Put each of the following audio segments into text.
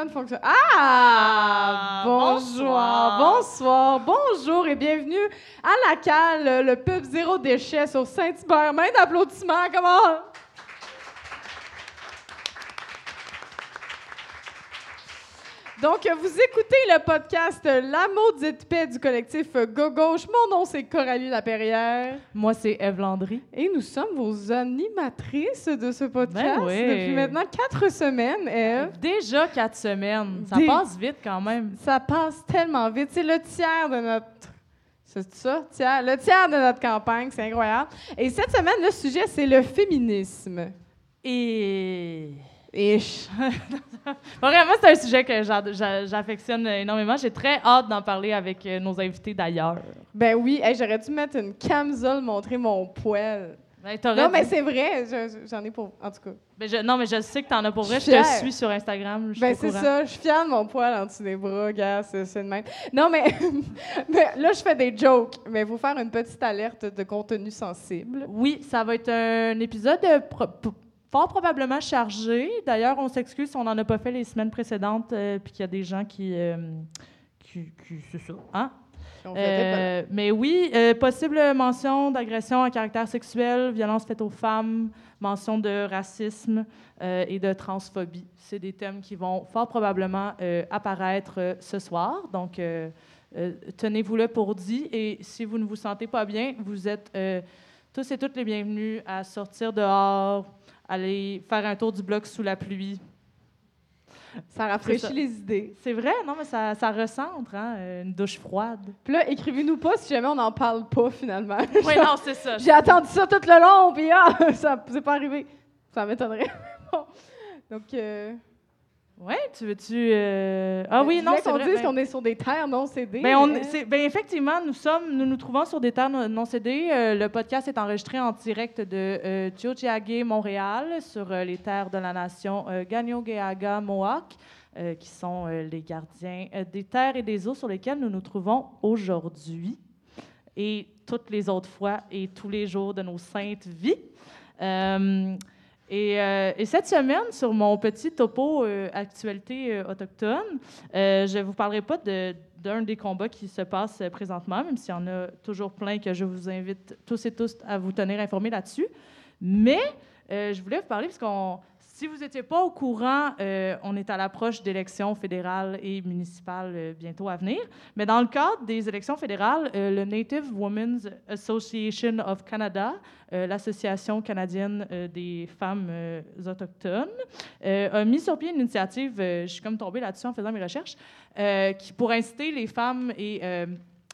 Ça ne fonctionne. Ah! Ah, Bonjour, bonsoir. bonsoir, bonjour et bienvenue à la cale, le pub zéro déchet sur Saint-Hubert. Main d'applaudissements, comment? Donc, vous écoutez le podcast La maudite paix du collectif Go Gauche. Mon nom, c'est Coralie Laperrière. Moi, c'est Eve Landry. Et nous sommes vos animatrices de ce podcast Ben oui. depuis maintenant quatre semaines, Eve. Déjà quatre semaines. Ça Des- passe vite quand même. Ça passe tellement vite. C'est le tiers de notre. C'est ça? Tiers, le tiers de notre campagne, c'est incroyable. Et cette semaine, le sujet, c'est le féminisme. Et. Ish. Vraiment, c'est un sujet que j'a- j'a- j'affectionne énormément. J'ai très hâte d'en parler avec euh, nos invités d'ailleurs. Ben oui, hey, j'aurais dû mettre une camisole, montrer mon poil. Ben, Non, mais c'est vrai, je- j'en ai pour. En tout cas. Ben, je- non, mais je sais que t'en as pour vrai. Je te suis sur Instagram. Je Ben c'est ça, je suis fière de mon poil en dessous des bras, gars, c'est de même. Non, mais, mais là, je fais des jokes, mais il faut faire une petite alerte de contenu sensible. Oui, ça va être un épisode euh, pro- fort probablement chargé. D'ailleurs, on s'excuse si on n'en a pas fait les semaines précédentes, euh, puis qu'il y a des gens qui. euh, qui, qui- c'est ça. Hein? Euh, mais oui, euh, possible mention d'agression à caractère sexuel, violence faite aux femmes, mention de racisme et de transphobie. C'est des thèmes qui vont fort probablement apparaître ce soir. Donc, tenez-vous là pour dit. Et si vous ne vous sentez pas bien, vous êtes tous et toutes les bienvenus à sortir dehors, aller faire un tour du bloc sous la pluie. Ça rafraîchit les idées. C'est vrai, non, mais ça, ça recentre, hein, une douche froide. Puis là, écrivez-nous pas si jamais on n'en parle pas finalement. Oui, non, c'est ça. J'ai attendu ça tout le long, puis ah, ça c'est pas arrivé. Ça m'étonnerait. Bon. Donc, euh, Oui, tu veux-tu. euh, Ah oui, non, c'est qu'on dise ben- qu'on est sur des terres non cédées. ben, on- ben, effectivement, nous sommes, nous nous trouvons sur des terres non non cédées. Euh, le podcast est enregistré en direct de euh, Montréal, sur euh, les terres de la nation Gagnon-Geaga Mohawk, qui sont les gardiens des terres et des eaux sur lesquelles nous nous trouvons aujourd'hui et toutes les autres fois et tous les jours de nos saintes vies. Euh, et, et cette semaine, sur mon petit topo euh, actualité euh, autochtone, je ne vous parlerai pas de- d'un des combats qui se passe présentement, même s'il y en a toujours plein que je vous invite tous et tous à vous tenir informés là-dessus. Mais je voulais vous parler parce qu'on, si vous n'étiez pas au courant, euh, on est à l'approche d'élections fédérales et municipales euh, bientôt à venir. Mais dans le cadre des élections fédérales, euh, le Native Women's Association of Canada, euh, l'Association canadienne des femmes autochtones, a mis sur pied une initiative, je suis comme tombée là-dessus en faisant mes recherches, qui pour inciter les femmes et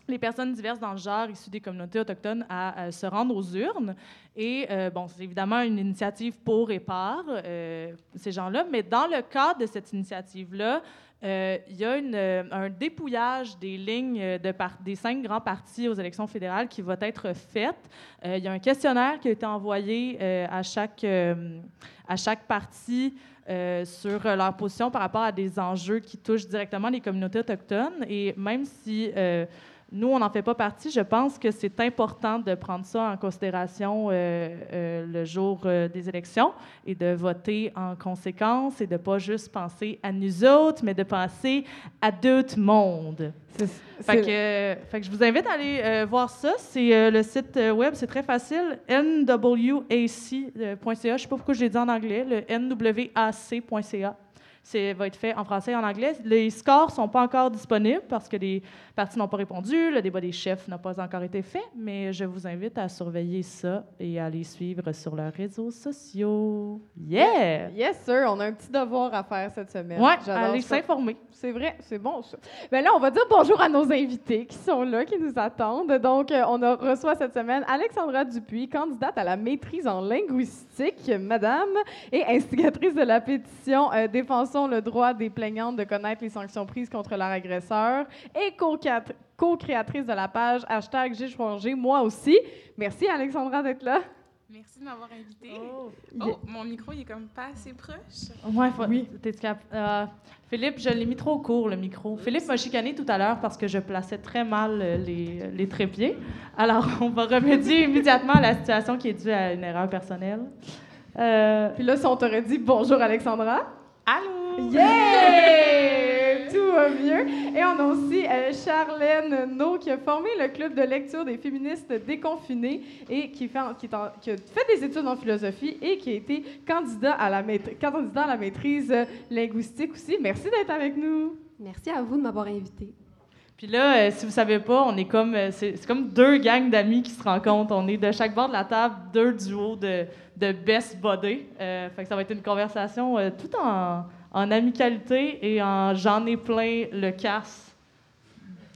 les personnes diverses dans le genre issues des communautés autochtones à, à se rendre aux urnes. Et euh, bon, c'est évidemment une initiative pour et par euh, ces gens-là, mais dans le cadre de cette initiative-là, euh, il y a euh, un dépouillage des lignes euh, des cinq grands partis aux élections fédérales qui va être fait. Euh, il y a un questionnaire qui a été envoyé euh, à, chaque, euh, à chaque parti euh, sur euh, leur position par rapport à des enjeux qui touchent directement les communautés autochtones. Et même si euh, nous, on n'en fait pas partie, je pense que c'est important de prendre ça en considération euh, euh, le jour euh, des élections et de voter en conséquence et de pas juste penser à nous autres, mais de penser à d'autres mondes. Fait que, fait que je vous invite à aller voir ça. C'est le site web, c'est très facile, nwac.ca. Je sais pas pourquoi je l'ai dit en anglais, le nwac.ca. C'est va être fait en français et en anglais. Les scores sont pas encore disponibles parce que les partis n'ont pas répondu, le débat des chefs n'a pas encore été fait, mais je vous invite à surveiller ça et à les suivre sur leurs réseaux sociaux. Yeah! Yes, sir, on a un petit devoir à faire cette semaine. Allez ça. s'informer. C'est vrai, c'est bon ça. Ben là, on va dire bonjour à nos invités qui sont là, qui nous attendent. Donc, euh, on a reçoit cette semaine Alexandra Dupuis, candidate à la maîtrise en linguistique, madame, et instigatrice de la pétition euh, Le droit des plaignantes de connaître les sanctions prises contre leur agresseur et co-créat- co-créatrice de la page hashtag J'ai changé, moi aussi. Merci Alexandra d'être là. Merci de m'avoir invité. Oh. Oh, mon micro, il est comme pas assez proche. Ouais, oui. Philippe, je l'ai mis trop court, le micro. Philippe m'a chicané tout à l'heure parce que je plaçais très mal euh, les, les trépieds. Alors, on va remédier immédiatement à la situation qui est due à une erreur personnelle. Euh, Puis là, si on t'aurait dit bonjour Alexandra, Allô? yeah! Tout va mieux. Et on a aussi euh, Charlène No qui a formé le club de lecture des féministes déconfinés et qui, fait, en- qui, est en- qui a fait des études en philosophie et qui a été candidat à la, maîtrise, candidat à la maîtrise euh, linguistique aussi. Merci d'être avec nous. Merci à vous de m'avoir invité. Puis là, euh, si vous savez pas, on est comme euh, c'est c'est comme deux gangs d'amis qui se rencontrent. On est de chaque bord de la table deux duos de, de best buddies. Euh, fait que ça va être une conversation euh, tout en, en amicalité et en j'en ai plein le casse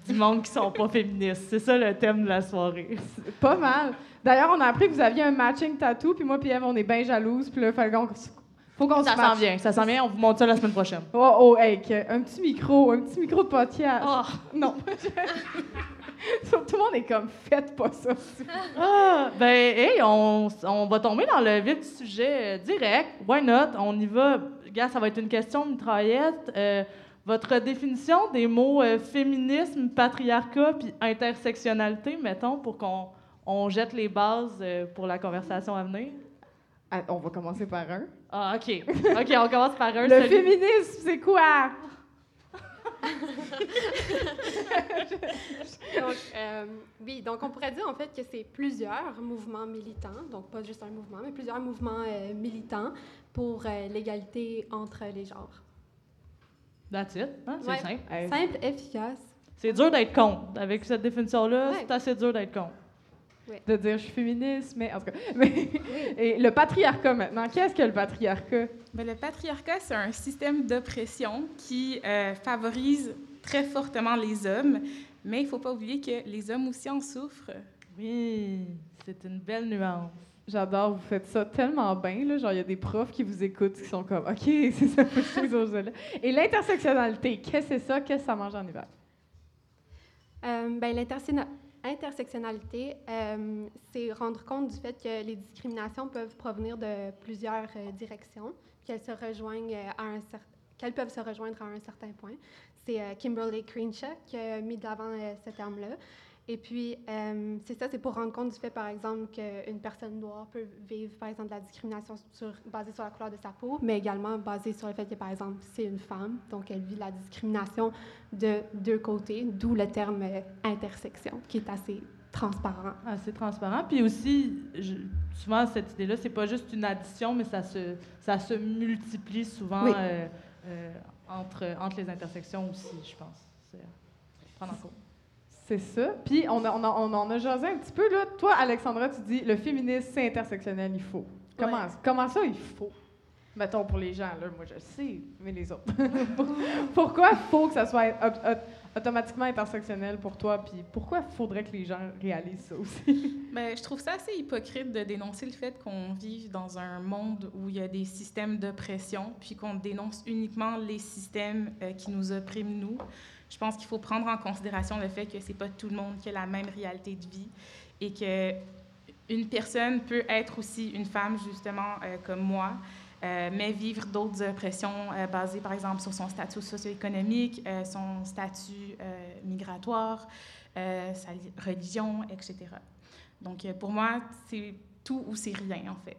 du monde qui sont pas féministes. C'est ça le thème de la soirée. C'est Pas mal. D'ailleurs, on a appris que vous aviez un matching tattoo, puis moi puis Eve, on est bien jalouses, puis là, faut qu'on faut qu'on Ça se s'en vient, ça s'en vient. On vous montre ça la semaine prochaine. Oh, oh, hey, un petit micro, un petit micro de podcast. Oh. Non. Tout le monde est comme, faites pas ça. Ah, ben, hey, on, on va tomber dans le vif du sujet euh, direct. Why not? On y va. Gars, ça va être une question de mitraillette. Euh, votre définition des mots euh, féminisme, patriarcat puis intersectionnalité, mettons, pour qu'on on jette les bases pour la conversation à venir? Ah, on va commencer par un. Ah, OK. OK, on commence par un. Le celui- féminisme, c'est quoi? Donc, euh, oui, donc on pourrait dire en fait que c'est plusieurs mouvements militants, donc pas juste un mouvement, mais plusieurs mouvements euh, militants pour euh, l'égalité entre les genres. That's it. hein, C'est Ouais. simple. Simple, efficace. C'est dur d'être contre. Avec cette définition-là, Ouais. c'est assez dur d'être contre. De dire je suis féministe, mais en tout cas. Mais, et le patriarcat maintenant. Qu'est-ce que le patriarcat? Ben, le patriarcat, c'est un système d'oppression qui euh, favorise très fortement les hommes, mais il ne faut pas oublier que les hommes aussi en souffrent. Oui, c'est une belle nuance. J'adore, vous faites ça tellement bien. Là. Genre, il y a des profs qui vous écoutent qui sont comme OK, c'est ça, élèves. Et l'intersectionnalité, qu'est-ce que c'est ça? Qu'est-ce que ça mange en hiver? Euh, ben, Intersectionnalité, euh, c'est rendre compte du fait que les discriminations peuvent provenir de plusieurs euh, directions, qu'elles se rejoignent euh, à un qu'elles peuvent se rejoindre à un certain point. C'est euh, Kimberly Crenshaw qui a mis de l'avant ce terme-là. Et puis, euh, c'est ça, c'est pour rendre compte du fait, par exemple, qu'une personne noire peut vivre, par exemple, de la discrimination sur- basée sur la couleur de sa peau, mais également basée sur le fait que, par exemple, c'est une femme, donc elle vit la discrimination de deux côtés, d'où le terme euh, intersection, qui est assez transparent. assez transparent. Puis aussi, je- souvent, cette idée-là, c'est pas juste une addition, mais ça se, ça se multiplie souvent Oui. euh, entre, entre les intersections aussi, je pense. C'est prendre en compte. C'est ça. Puis, on, a- on, a- on en a jasé un petit peu. Là. Toi, Alexandra, tu dis le féminisme, c'est intersectionnel, il faut. Comment, Ouais. comment ça, il faut? Mettons pour les gens, là, moi je le sais, mais les autres. pourquoi il faut que ça soit au- au- automatiquement intersectionnel pour toi? Puis pourquoi faudrait que les gens réalisent ça aussi? Ben, je trouve ça assez hypocrite de dénoncer le fait qu'on vive dans un monde où il y a des systèmes d'oppression, puis qu'on dénonce uniquement les systèmes euh, qui nous oppriment, nous. Je pense qu'il faut prendre en considération le fait que c'est pas tout le monde qui a la même réalité de vie et que une personne peut être aussi une femme, justement, euh, comme moi, euh, mais vivre d'autres oppressions euh, basées, par exemple, sur son statut socio-économique, son statut migratoire, sa li- religion, etc. Donc, pour moi, c'est tout ou c'est rien, en fait.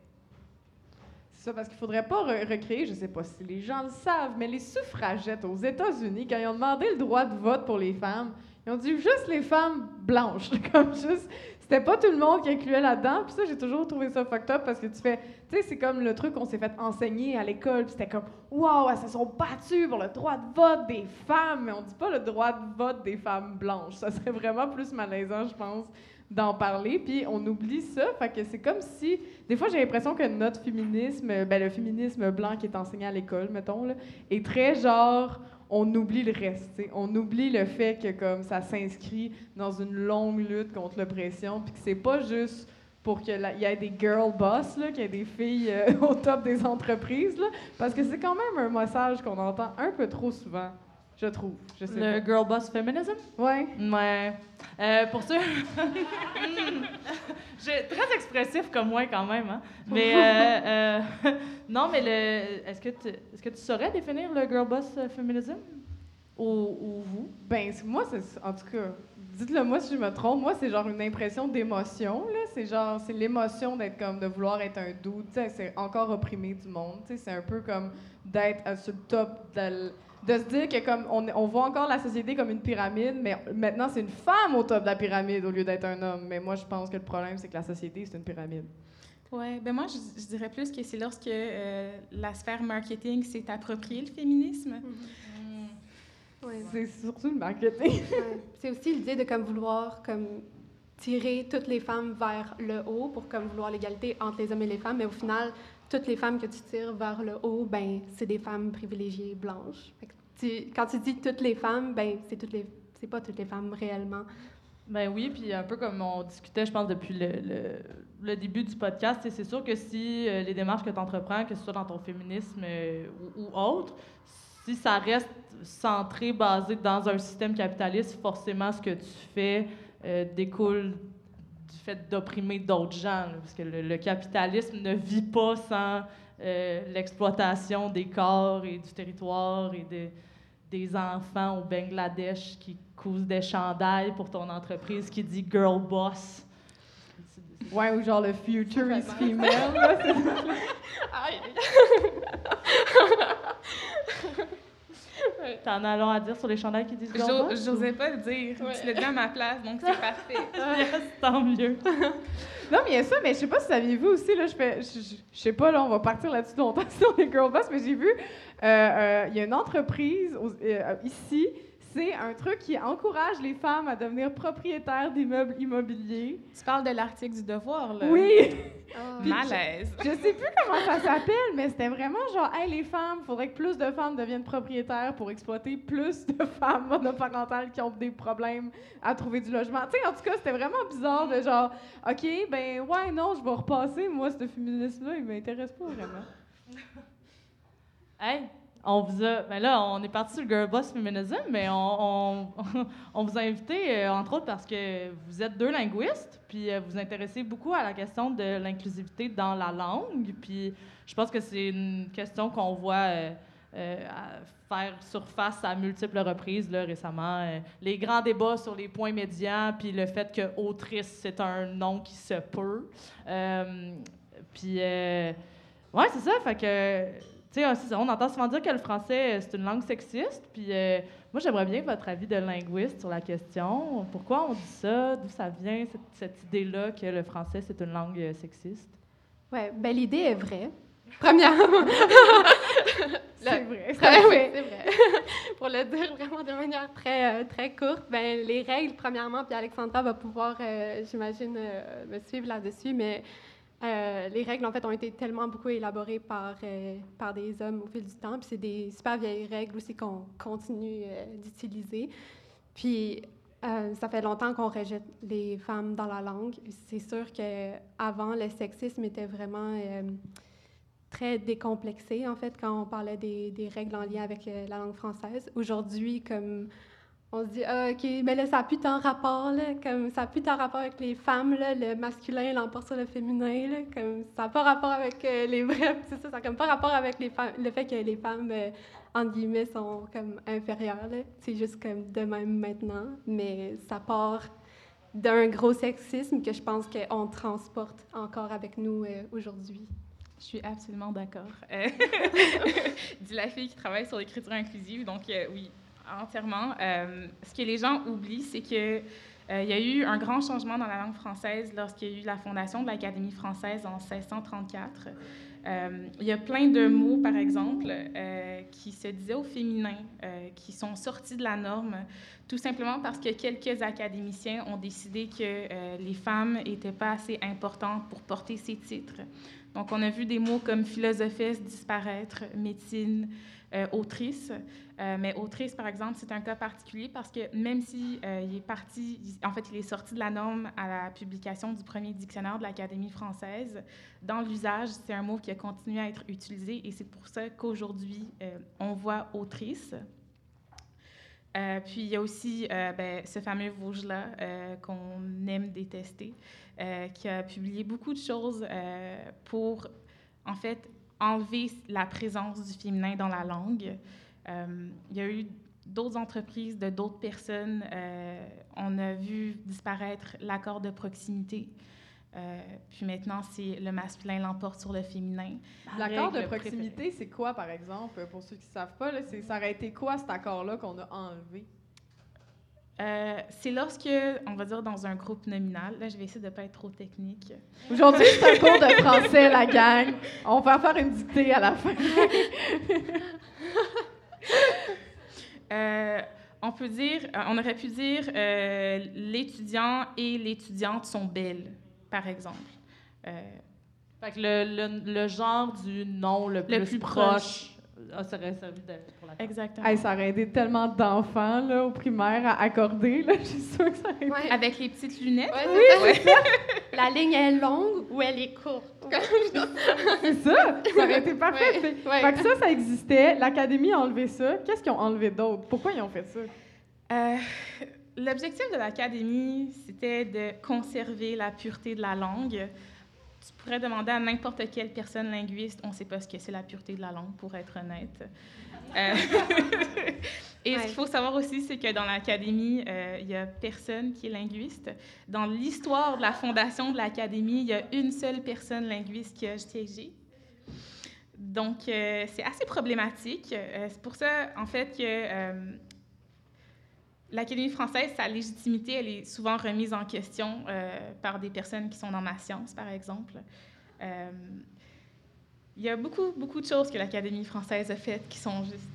Ça, parce qu'il faudrait pas re- recréer, je sais pas si les gens le savent, mais les suffragettes aux États-Unis, quand ils ont demandé le droit de vote pour les femmes, ils ont dit juste les femmes blanches. Comme juste, c'était pas tout le monde qui incluait là-dedans. Puis ça, j'ai toujours trouvé ça fucked up parce que tu fais, tu sais, c'est comme le truc qu'on s'est fait enseigner à l'école. Puis c'était comme, waouh, elles se sont battues pour le droit de vote des femmes. Mais on dit pas le droit de vote des femmes blanches. Ça serait vraiment plus malaisant, je pense, d'en parler. Puis on oublie ça. Fait que c'est comme si des fois, j'ai l'impression que notre féminisme, ben, le féminisme blanc qui est enseigné à l'école, mettons, là, est très genre, on oublie le reste. On oublie le fait que comme ça s'inscrit dans une longue lutte contre l'oppression, puis que c'est pas juste pour qu'il y ait des girl boss, qu'il y ait des filles euh, au top des entreprises, là, parce que c'est quand même un message qu'on entend un peu trop souvent, je trouve. Je sais Le girl boss feminism? pas. Ouais. Ouais. Euh, pour ceux. J'ai- très expressif comme moi, quand même. Hein? Mais. euh, euh, non, mais le. Est-ce que, tu, est-ce que tu saurais définir le girl boss feminism? Ou, ou vous? Ben, moi, c'est en tout cas, dites-le moi si je me trompe, moi c'est genre une impression d'émotion, là. C'est genre, c'est l'émotion d'être comme, de vouloir être un doute, c'est encore opprimé du monde, c'est un peu comme d'être sur le top, de, de se dire que comme, on, on voit encore la société comme une pyramide, mais maintenant c'est une femme au top de la pyramide au lieu d'être un homme. Mais moi je pense que le problème c'est que la société c'est une pyramide. Oui, ben moi, je, je, dirais plus que c'est lorsque euh, la sphère marketing s'est appropriée le féminisme. Mm-hmm. Ouais. C'est surtout le marketing. ouais. C'est aussi l'idée de comme vouloir comme tirer toutes les femmes vers le haut pour comme vouloir l'égalité entre les hommes et les femmes, mais au final, toutes les femmes que tu tires vers le haut, ben c'est des femmes privilégiées blanches. Quand tu dis toutes les femmes, ben c'est toutes les c'est pas toutes les femmes réellement. Ben oui, puis un peu comme on discutait, je pense, depuis le, le, début du podcast, c'est sûr que si euh, les démarches que tu entreprends, que ce soit dans ton féminisme euh, ou, ou, autre, si ça reste centré, basé dans un système capitaliste, forcément, ce que tu fais euh, découle du fait d'opprimer d'autres gens. Là, parce que le, le, capitalisme ne vit pas sans l'exploitation des corps et du territoire et de, des enfants au Bangladesh qui cousent des chandails pour ton entreprise qui dit Girl Boss. Ouais, ou genre le future is female. T'en as long à dire sur les chandails qui disent Boss? J'osais pas le dire. Ouais. Tu l'as dit à ma place, donc c'est parfait. yes, tant mieux. non, mais il y a ça, mais je sais pas si saviez-vous aussi, là, je fais, je, sais pas, là, on va partir là-dessus longtemps sur les Girl Boss, mais j'ai vu, il euh, euh, y a une entreprise euh, ici c'est un truc qui encourage les femmes à devenir propriétaires d'immeubles immobiliers. Tu parles de l'article du devoir, là. Oui! Oh. Malaise. Je, je sais plus comment ça s'appelle, mais c'était vraiment genre, hey, les femmes, il faudrait que plus de femmes deviennent propriétaires pour exploiter plus de femmes monoparentales qui ont des problèmes à trouver du logement. Tu sais, en tout cas, c'était vraiment bizarre de genre, OK, ben, ouais, non, je vais repasser. Moi, ce féminisme-là, il m'intéresse pas vraiment. hey! On vous a. Ben là, on est parti sur le Girl Boss mais on, on, on vous a invité, euh, entre autres, parce que vous êtes deux linguistes, puis euh, vous intéressez beaucoup à la question de l'inclusivité dans la langue. Puis je pense que c'est une question qu'on voit euh, faire surface à multiples reprises là, récemment. les grands débats sur les points médians, puis le fait que autrice, c'est un nom qui se peut. puis, ouais, c'est ça, fait que tu sais, on entend souvent dire que le français, c'est une langue sexiste. Puis euh, moi, j'aimerais bien votre avis de linguiste sur la question. Pourquoi on dit ça? D'où ça vient, cette, cette idée-là que le français, c'est une langue euh, sexiste? Oui, ben l'idée est vraie. Premièrement. c'est vrai. Très, oui, c'est vrai. Pour le dire vraiment de manière très, euh, très courte, ben, les règles, premièrement, puis Alexandra va pouvoir, euh, j'imagine, euh, me suivre là-dessus, mais euh, les règles, en fait, ont été tellement beaucoup élaborées par, euh, par des hommes au fil du temps. Puis c'est des super vieilles règles aussi qu'on continue euh, d'utiliser. Puis ça fait longtemps qu'on rejette les femmes dans la langue. C'est sûr qu'avant, le sexisme était vraiment très décomplexé, en fait, quand on parlait des, des règles en lien avec la langue française. Aujourd'hui, comme on se dit, ah, OK, mais là, ça n'a plus tant rapport, là, comme ça n'a plus tant rapport avec les femmes, là, le masculin l'emporte sur le féminin, là, comme ça n'a pas rapport avec euh, les vrais, c'est ça, ça n'a comme pas rapport avec les femmes, le fait que les femmes, euh, entre guillemets, sont comme inférieures, là, c'est juste comme de même maintenant, mais ça part d'un gros sexisme que je pense qu'on transporte encore avec nous euh, aujourd'hui. Je suis absolument d'accord. Dit la fille qui travaille sur l'écriture inclusive, donc oui, entièrement. Euh, ce que les gens oublient, c'est que euh, il y a eu un grand changement dans la langue française lorsqu'il y a eu la fondation de l'Académie française en 1634. Euh, il y a plein de mots, par exemple, qui se disaient au féminin, qui sont sortis de la norme, tout simplement parce que quelques académiciens ont décidé que les femmes n'étaient pas assez importantes pour porter ces titres. Donc, on a vu des mots comme philosophesse disparaître, médecine, euh, autrice. Euh, mais autrice, par exemple, c'est un cas particulier parce que même si euh, il est parti, en fait, il est sorti de la norme à la publication du premier dictionnaire de l'Académie française, dans l'usage, c'est un mot qui a continué à être utilisé et c'est pour ça qu'aujourd'hui, on voit autrice. Puis il y a aussi ben, ce fameux Vosges-là qu'on aime détester, qui a publié beaucoup de choses pour, en fait, enlever la présence du féminin dans la langue. il y a eu d'autres entreprises, de d'autres personnes. on a vu disparaître l'accord de proximité. puis maintenant, c'est le masculin l'emporte sur le féminin. L'accord de proximité, c'est quoi, par exemple, pour ceux qui ne savent pas? Là, ça aurait été quoi cet accord-là qu'on a enlevé? Euh, c'est lorsque, on va dire, dans un groupe nominal, là, je vais essayer de ne pas être trop technique. Aujourd'hui, c'est un cours de français, la gang. On va faire une dictée à la fin. Euh, on peut dire, euh, on aurait pu dire, l'étudiant et l'étudiante sont belles, par exemple. fait que le, le, genre du nom le plus, proche ah, ça aurait servi pour la Exactement. ça aurait aidé tellement d'enfants là, au primaire à accorder. Là. Je suis sûre que ça aurait ouais. Avec les petites lunettes. oui, ça. la ligne est longue ou elle est courte? c'est ça. Ça aurait été parfait. Fait, fait, que ça, ça existait. L'Académie a enlevé ça. Qu'est-ce qu'ils ont enlevé d'autre? Pourquoi ils ont fait ça? Euh, L'objectif de l'Académie, c'était de conserver la pureté de la langue tu pourrais demander à n'importe quelle personne linguiste, on ne sait pas ce que c'est la pureté de la langue, pour être honnête. Euh, et ce qu'il faut savoir aussi, c'est que dans l'Académie, euh, il n'y a personne qui est linguiste. Dans l'histoire de la fondation de l'Académie, il y a une seule personne linguiste qui a siégé. Donc, euh, c'est assez problématique. c'est pour ça, en fait, que l'Académie française, sa légitimité, elle est souvent remise en question euh, par des personnes qui sont dans ma science, par exemple. Euh, il y a beaucoup, beaucoup de choses que l'Académie française a faites qui sont juste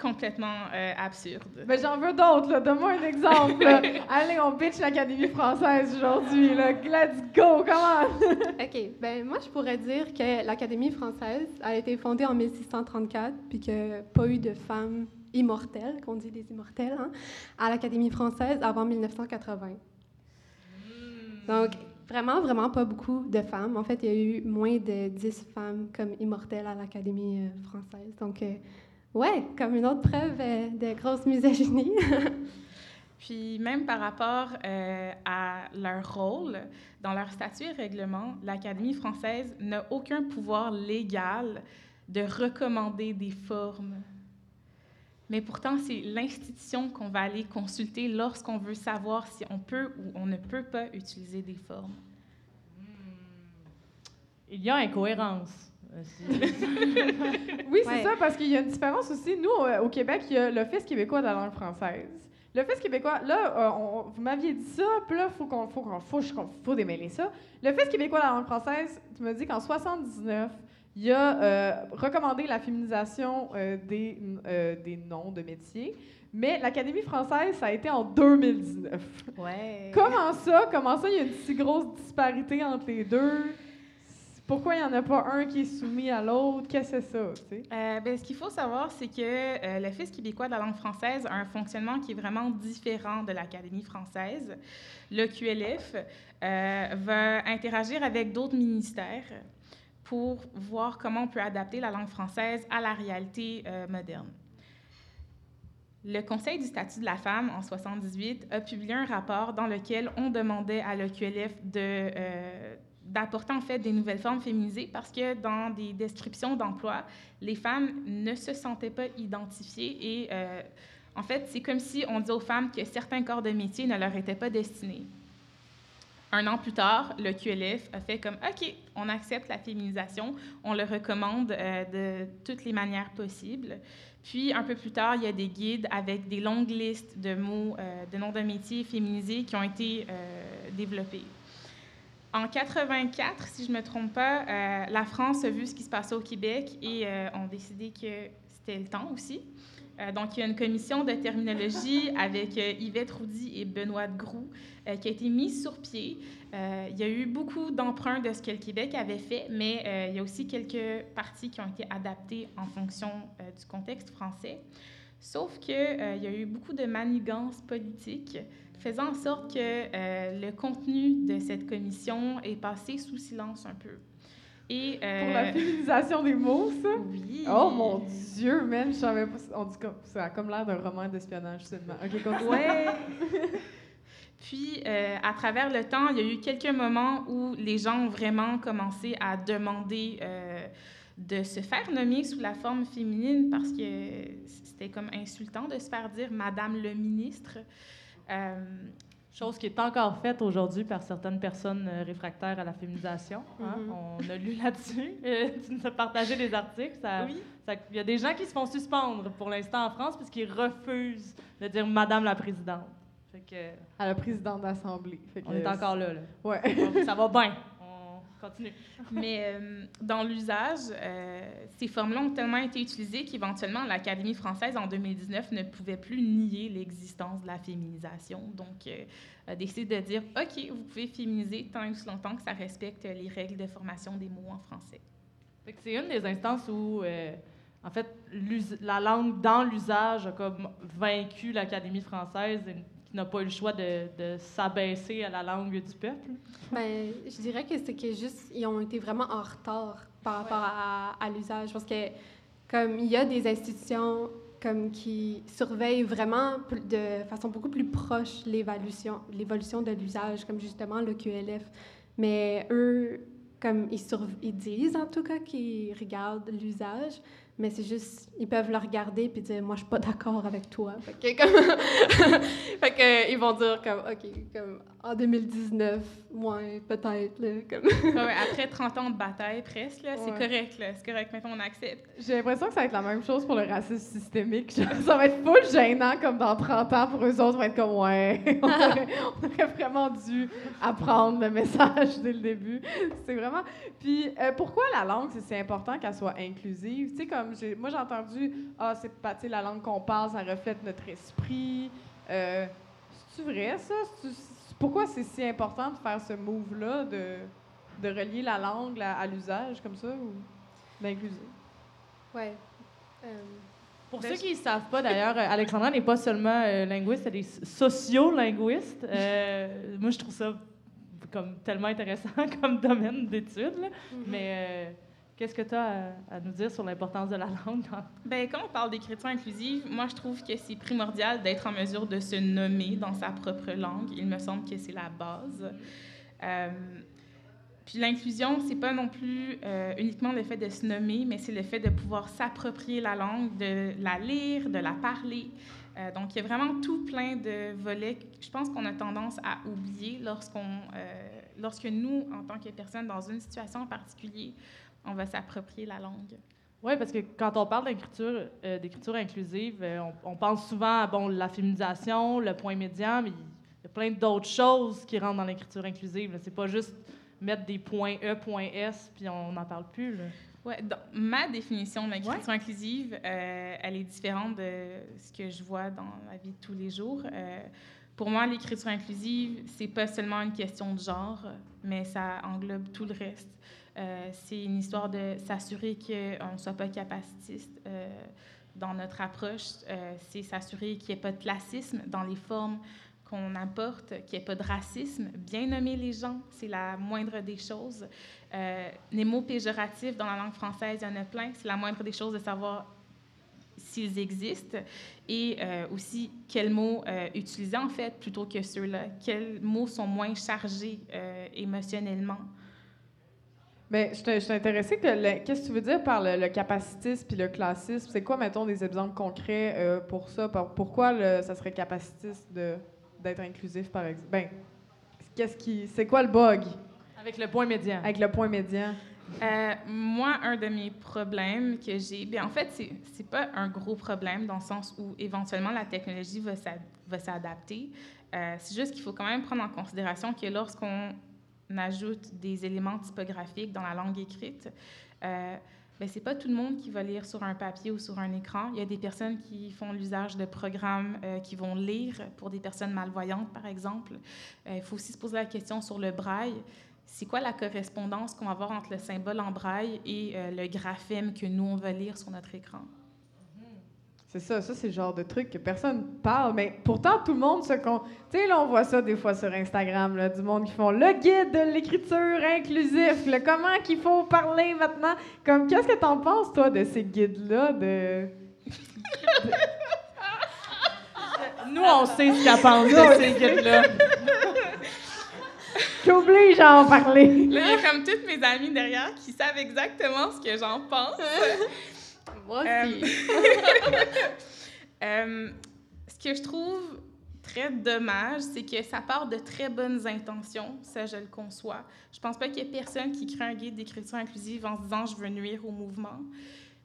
complètement euh, absurdes. Mais j'en veux d'autres, Donne-moi un exemple. Allez, on bitch l'Académie française aujourd'hui. Let's go, comment? OK. Ben moi, je pourrais dire que l'Académie française a été fondée en 1634 puis qu'il n'y a pas eu de femmes immortels, qu'on dit des immortels, hein, à l'Académie française avant 1980. Hmm. Donc, vraiment, vraiment pas beaucoup de femmes. En fait, il y a eu moins de 10 femmes comme immortelles à l'Académie euh, française. Donc, euh, ouais, comme une autre preuve euh, de grosse misogynie. Puis même par rapport à leur rôle, dans leur statut et règlement, l'Académie française n'a aucun pouvoir légal de recommander des formes mais pourtant, c'est l'institution qu'on va aller consulter lorsqu'on veut savoir si on peut ou on ne peut pas utiliser des formes. Hmm. Il y a incohérence. oui, c'est ça, parce qu'il y a une différence aussi. Nous, au Québec, il y a l'Office québécois de la langue française. L'Office québécois, là, euh, vous m'aviez dit ça, puis là, il faut qu'on faut, faut, faut démêler ça. L'Office québécois de la langue française, tu me dis qu'en 79, il a euh, recommandé la féminisation euh, des, euh, des noms de métiers. Mais l'Académie française, ça a été en 2019. Ouais. Comment ça? Comment ça, il y a une si grosse disparité entre les deux? Pourquoi il n'y en a pas un qui est soumis à l'autre? Qu'est-ce que c'est ça? Euh, ben, ce qu'il faut savoir, c'est que l'Office québécois de la langue française a un fonctionnement qui est vraiment différent de l'Académie française. Le QLF va interagir avec d'autres ministères pour voir comment on peut adapter la langue française à la réalité euh, moderne. Le Conseil du statut de la femme, en 78, a publié un rapport dans lequel on demandait à l'EQLF de, euh, d'apporter en fait des nouvelles formes féminisées parce que dans des descriptions d'emploi, les femmes ne se sentaient pas identifiées et euh, en fait, c'est comme si on disait aux femmes que certains corps de métier ne leur étaient pas destinés. Un an plus tard, le QLF a fait comme OK, on accepte la féminisation, on le recommande euh, de toutes les manières possibles. Puis, un peu plus tard, il y a des guides avec des longues listes de mots, euh, de noms de métiers féminisés qui ont été euh, développés. En 84, si je ne me trompe pas, la France a vu ce qui se passait au Québec et ont décidé que c'était le temps aussi. Euh, donc, il y a une commission de terminologie avec euh, Yvette Roudy et Benoît de Groux euh, qui a été mise sur pied. il y a eu beaucoup d'emprunts de ce que le Québec avait fait, mais il y a aussi quelques parties qui ont été adaptées en fonction du contexte français. Sauf qu'il il y a eu beaucoup de manigances politiques faisant en sorte que le contenu de cette commission est passé sous silence un peu. Pour la euh, féminisation des mots, ça? Oui. Oh mon Dieu, man, je savais pas. On dit comme, ça a comme l'air d'un roman d'espionnage seulement. OK, continue. Ouais. Puis, euh, à travers le temps, il y a eu quelques moments où les gens ont vraiment commencé à demander euh, de se faire nommer sous la forme féminine parce que c'était comme insultant de se faire dire Madame le ministre. Chose qui est encore faite aujourd'hui par certaines personnes euh, réfractaires à la féminisation. Hein. Mm-hmm. On a lu là-dessus. Euh, tu nous as partagé des articles. oui. Il y a des gens qui se font suspendre pour l'instant en France puisqu'ils refusent de dire Madame la Présidente. Fait que, à la présidente d'Assemblée. On est encore là. là. Ouais. ça va bien. Continue. Mais euh, dans l'usage, euh, ces formes-là ont tellement été utilisées qu'éventuellement, l'Académie française, en 2019, ne pouvait plus nier l'existence de la féminisation. Donc, euh, a décidé de dire OK, vous pouvez féminiser tant et aussi longtemps que ça respecte les règles de formation des mots en français. C'est une des instances où, en fait, la langue dans l'usage a comme vaincu l'Académie française qui n'a pas eu le choix de, de s'abaisser à la langue du peuple? Bien, je dirais que c'est que juste, ils ont été vraiment en retard par rapport à, à l'usage. Parce que, comme il y a des institutions comme qui surveillent vraiment de façon beaucoup plus proche l'évolution, l'évolution de l'usage, comme justement le QLF. Mais eux, comme ils, ils disent en tout cas qu'ils regardent l'usage, mais c'est juste, ils peuvent le regarder puis dire, moi, je suis pas d'accord avec toi. Fait que, comme, fait que, ils vont dire, comme, OK, comme, en 2019, moi, peut-être, comme. après 30 ans de bataille, presque, là, c'est correct, là. C'est correct, maintenant, on accepte. J'ai l'impression que ça va être la même chose pour le racisme systémique. ça va être full gênant, comme dans 30 ans, pour eux autres, va être comme, ouais, on aurait, vraiment dû apprendre le message dès le début. C'est vraiment. Puis, euh, pourquoi la langue, c'est si important qu'elle soit inclusive? Tu sais, comme, moi, j'ai entendu, ah, c'est pas, la langue qu'on parle, ça reflète notre esprit. Euh, c'est vrai, ça? Pourquoi c'est si important de faire ce move-là, de, de relier la langue à, l'usage comme ça, ou d'incluser? Oui. Euh, Pour ceux qui ne savent pas, d'ailleurs, euh, Alexandra n'est pas seulement linguiste, elle est sociolinguiste. moi, je trouve ça comme tellement intéressant comme domaine d'études. Mm-hmm. Mais Qu'est-ce que tu as à, nous dire sur l'importance de la langue? Quand on parle d'écriture inclusive, moi, je trouve que c'est primordial d'être en mesure de se nommer dans sa propre langue. Il me semble que c'est la base. Euh, puis l'inclusion, c'est pas non plus euh, uniquement le fait de se nommer, mais c'est le fait de pouvoir s'approprier la langue, de la lire, de la parler. Euh, donc, il y a vraiment tout plein de volets. Je pense qu'on a tendance à oublier lorsqu'on, lorsque nous, en tant que personne dans une situation en particulier, on va s'approprier la langue. Oui, parce que quand on parle d'écriture, euh, d'écriture inclusive, euh, on, pense souvent à bon, la féminisation, le point médian, mais il y a plein d'autres choses qui rentrent dans l'écriture inclusive. C'est pas juste mettre des points E, points S, puis on n'en parle plus. Oui, ma définition de l'écriture inclusive, euh, elle est différente de ce que je vois dans la vie de tous les jours. pour moi, l'écriture inclusive, c'est pas seulement une question de genre, mais ça englobe tout le reste. Euh, c'est une histoire de s'assurer qu'on ne soit pas capacitiste euh, dans notre approche. Euh, c'est s'assurer qu'il n'y ait pas de classisme dans les formes qu'on apporte, qu'il n'y ait pas de racisme. Bien nommer les gens, c'est la moindre des choses. les mots péjoratifs dans la langue française, il y en a plein. C'est la moindre des choses de savoir s'ils existent et aussi quels mots utiliser en fait plutôt que ceux-là. Quels mots sont moins chargés émotionnellement. Mais je suis intéressée. Qu'est-ce que tu veux dire par le, capacitisme puis le classisme? C'est quoi, mettons, des exemples concrets euh, pour ça? Pourquoi ça serait capacitiste d'être inclusif, par exemple? Ben, qu'est-ce qui, c'est quoi le bug? Avec le point médian. Avec le point médian. Euh, moi, un de mes problèmes que j'ai, bien, en fait, c'est, c'est pas un gros problème dans le sens où éventuellement la technologie va, s'adapter. Euh, c'est juste qu'il faut quand même prendre en considération que lorsqu'on on ajoute des éléments typographiques dans la langue écrite, euh, ben, ce n'est pas tout le monde qui va lire sur un papier ou sur un écran. Il y a des personnes qui font l'usage de programmes euh, qui vont lire pour des personnes malvoyantes, par exemple. Euh, il faut aussi se poser la question sur le braille. C'est quoi la correspondance qu'on va avoir entre le symbole en braille et euh, le graphème que nous, on va lire sur notre écran? C'est ça, ça c'est le genre de truc que personne parle, mais pourtant tout le monde se con... Tu sais, là on voit ça des fois sur Instagram, là, du monde qui font le guide de l'écriture inclusif, le comment qu'il faut parler maintenant. Comme, qu'est-ce que t'en penses, toi, de ces guides-là, de... Nous, on sait ce qu'elle pense de ces guides-là. t'oblige à en parler. Là, il y a comme toutes mes amies derrière qui savent exactement ce que j'en pense. Moi Euh, aussi. Euh, ce que je trouve très dommage, c'est que ça part de très bonnes intentions, ça je le conçois. Je pense pas qu'il y ait personne qui crée un guide d'écriture inclusive en se disant je veux nuire au mouvement,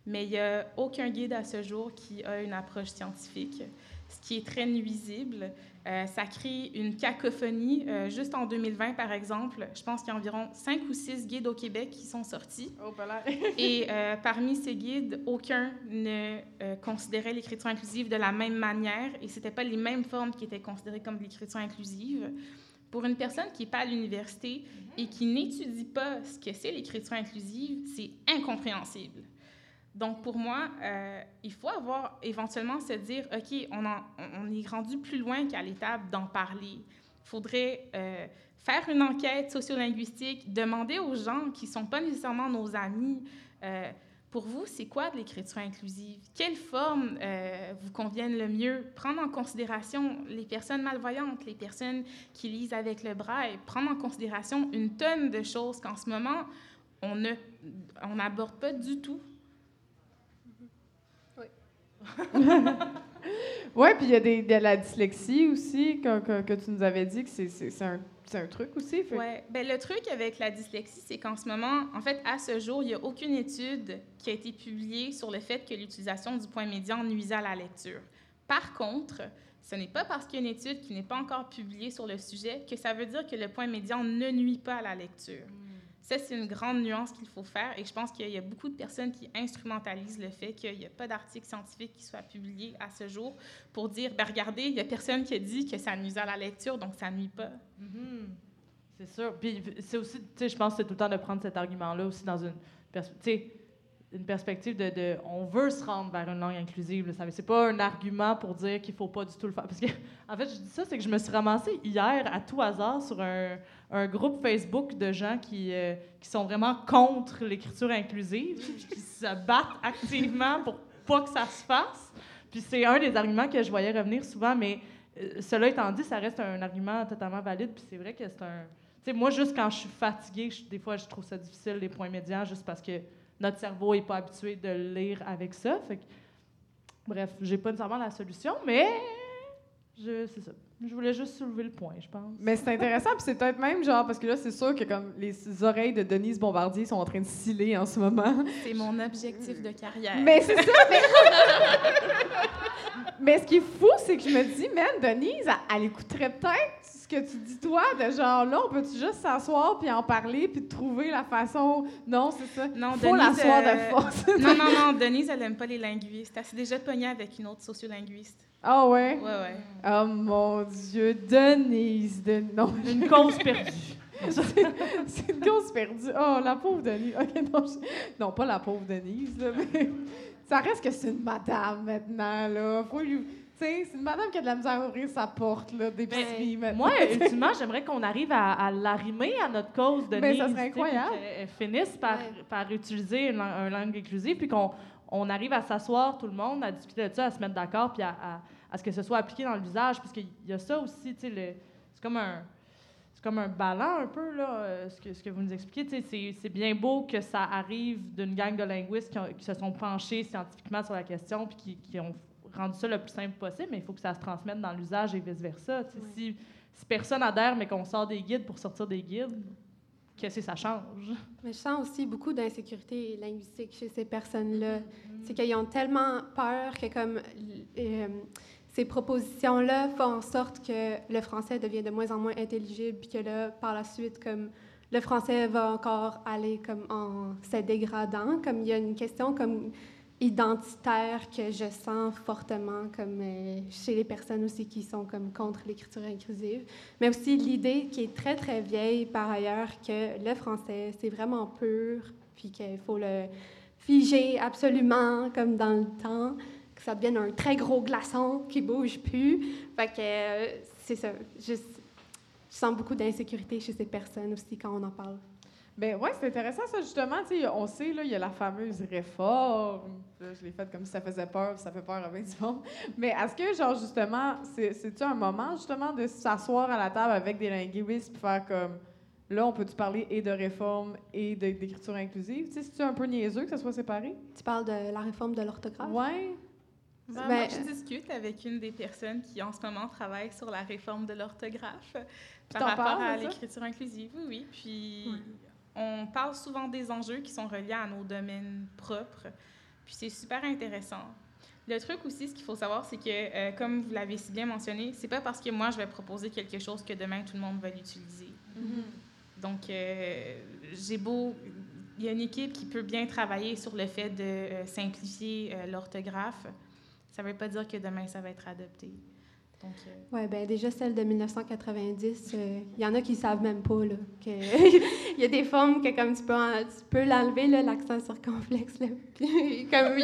mais il y a aucun guide à ce jour qui a une approche scientifique, ce qui est très nuisible. Euh, ça crée une cacophonie. Euh, juste en 2020, par exemple, je pense qu'il y a environ cinq ou six guides au Québec qui sont sortis. Oh, voilà. Et euh, parmi ces guides, aucun ne considérait l'écriture inclusive de la même manière et ce n'étaient pas les mêmes formes qui étaient considérées comme de l'écriture inclusive. Pour une personne qui n'est pas à l'université et qui n'étudie pas ce que c'est l'écriture inclusive, c'est incompréhensible. Donc, pour moi, euh, il faut avoir éventuellement se dire, OK, on, est rendu plus loin qu'à l'étape d'en parler. Il faudrait euh, faire une enquête sociolinguistique, demander aux gens qui ne sont pas nécessairement nos amis, euh, pour vous, c'est quoi de l'écriture inclusive? Quelles formes euh, vous conviennent le mieux? Prendre en considération les personnes malvoyantes, les personnes qui lisent avec le braille, prendre en considération une tonne de choses qu'en ce moment, on n'aborde pas du tout. Oui, puis il y a des, de la dyslexie aussi, que, que, que tu nous avais dit que c'est- c'est c'est un, c'est un truc aussi. fait Ouais. Ben, le truc avec la dyslexie, c'est qu'en ce moment, en fait, à ce jour, il n'y a aucune étude qui a été publiée sur le fait que l'utilisation du point médian nuisait à la lecture. Par contre, ce n'est pas parce qu'il y a une étude qui n'est pas encore publiée sur le sujet que ça veut dire que le point médian ne nuit pas à la lecture. Ça, c'est une grande nuance qu'il faut faire et je pense qu'il y a beaucoup de personnes qui instrumentalisent le fait qu'il n'y a pas d'article scientifique qui soit publié à ce jour pour dire, ben regardez, il n'y a personne qui a dit que ça nuisait à la lecture, donc ça nuit pas. Mhm. C'est sûr. Puis c'est aussi, tu sais, je pense que c'est tout le temps de prendre cet argument-là aussi dans une, pers- une perspective de, on veut se rendre vers une langue inclusive. C'est pas un argument pour dire qu'il faut pas du tout le faire. Parce que, en fait, je dis ça, c'est que je me suis ramassée hier à tout hasard sur un, un groupe Facebook de gens qui, euh, qui sont vraiment contre l'écriture inclusive, qui se battent activement pour pas que ça se fasse. Puis c'est un des arguments que je voyais revenir souvent, mais euh, cela étant dit, ça reste un argument totalement valide. Puis c'est vrai que c'est un. Tu sais, moi, juste quand je suis fatiguée, des fois, je trouve ça difficile, les points médians, juste parce que notre cerveau n'est pas habitué de lire avec ça. Fait que, bref, j'ai pas nécessairement la solution, mais je, c'est ça. Je voulais juste soulever le point, je pense. Mais c'est intéressant, puis c'est peut-être même genre, parce que là, c'est sûr que comme les oreilles de Denise Bombardier sont en train de sciller en ce moment. C'est mon objectif de carrière. Mais c'est ça, mais... mais ce qui est fou, c'est que je me dis, man, Denise, elle, elle écouterait peut-être ce que tu dis toi, de genre, là, on peut-tu juste s'asseoir puis en parler puis trouver la façon... Non, c'est ça. Non, Faut Denise, l'asseoir de euh, force. non, non, non, Denise, elle aime pas les linguistes. Elle s'est déjà pognée avec une autre sociolinguiste. Ah ouais? Ouais, ouais. Oh mon Dieu, Denise, de... non, Une cause perdue. c'est une cause perdue. Oh, la pauvre Denise. Ok, non, je- non, pas la pauvre Denise, là, mais ça reste que c'est une madame maintenant, là. Faut lui... Tu sais, c'est une madame qui a de la misère à ouvrir sa porte, là, d'épicerie, maintenant. Moi, ultimement, j'aimerais qu'on arrive à, à l'arrimer à notre cause de Ben, ça Nice, serait tu sais, puis incroyable. qu'elle finisse par, Ouais. par utiliser une, une langue inclusive, puis qu'on on arrive à s'asseoir tout le monde, à discuter de ça, à se mettre d'accord, puis à, à- à ce que ce soit appliqué dans l'usage, parce qu'il y a ça aussi, tu sais, le- c'est comme un... Comme un ballon un peu, là, euh, ce, que, ce que vous nous expliquez. C'est bien beau que ça arrive d'une gang de linguistes qui, ont- qui se sont penchés scientifiquement sur la question puis qui, qui ont rendu ça le plus simple possible, mais il faut que ça se transmette dans l'usage et vice-versa. Si, si personne adhère, mais qu'on sort des guides pour sortir des guides, qu'est-ce que ça change? Mais je sens aussi beaucoup d'insécurité linguistique chez ces personnes-là. C'est qu'ils ont tellement peur que comme euh, ces propositions-là font en sorte que le français devient de moins en moins intelligible, puis que là, par la suite, comme le français va encore aller comme en se dégradant, comme il y a une question comme identitaire que je sens fortement comme euh, chez les personnes aussi qui sont comme contre l'écriture inclusive, mais aussi l'idée qui est très très vieille par ailleurs que le français c'est vraiment pur puis qu'il faut le figer absolument comme dans le temps que ça devienne un très gros glaçon qui bouge plus. Fait que euh, c'est ça. Juste, je sens beaucoup d'insécurité chez ces personnes aussi quand on en parle. Ben ouais, c'est intéressant ça justement. Tu sais, on sait là, il y a la fameuse réforme. Là, je l'ai faite comme si ça faisait peur, puis ça fait peur à 20 du monde. Mais est-ce que genre justement, c'est c'est-tu un moment justement de s'asseoir à la table avec des linguistes puis faire comme Là, on peut-tu parler et de réforme et de- d'écriture inclusive? Tu sais, c'est-tu un peu niaiseux que ça soit séparé? Tu parles de la réforme de l'orthographe? Ouais. Ben, Ben, moi, je discute avec une des personnes qui, en ce moment, travaille sur la réforme de l'orthographe par rapport parles à l'écriture inclusive. Oui, oui. Puis, on parle souvent des enjeux qui sont reliés à nos domaines propres. Puis, c'est super intéressant. Le truc aussi, ce qu'il faut savoir, c'est que, euh, comme vous l'avez si bien mentionné, c'est pas parce que moi, je vais proposer quelque chose que demain, tout le monde va l'utiliser. Donc, euh, j'ai beau. Il y a une équipe qui peut bien travailler sur le fait de euh, simplifier euh, l'orthographe. Ça ne veut pas dire que demain, ça va être adopté. Euh, Oui, ben déjà celle de 1990, euh, il y en a qui savent même pas là, il y a des formes que comme tu peux en- tu peux l'enlever l'accent circonflexe là. Comme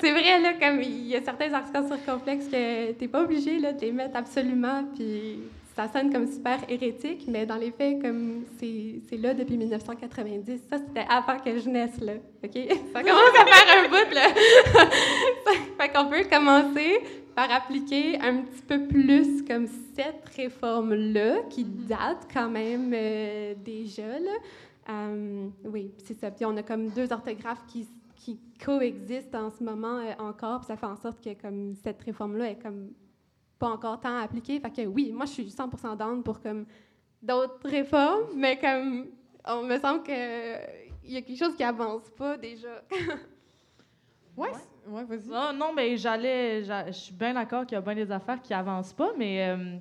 c'est vrai là comme il y a certains accents circonflexes que t'es pas obligé là de les mettre absolument puis ça sonne comme super hérétique, mais dans les faits, comme c'est c'est là depuis 1990, ça c'était avant que je naisse, là. OK? Ça commence à faire un bout, là. Fait qu'on peut commencer par appliquer un petit peu plus comme cette réforme-là, qui date quand même euh, déjà, là. Euh, oui, c'est ça. Puis on a comme deux orthographes qui, qui coexistent en ce moment euh, encore, puis ça fait en sorte que comme cette réforme-là est comme pas encore tant appliquée. Fait que oui, moi je suis 100% down pour comme d'autres réformes, mais comme on me semble que il y a quelque chose qui avance pas déjà. Ouais, c'est- vas-y. Non, mais j'allais. j'a- Je suis bien d'accord qu'il y a bien des affaires qui avancent pas, mais euh,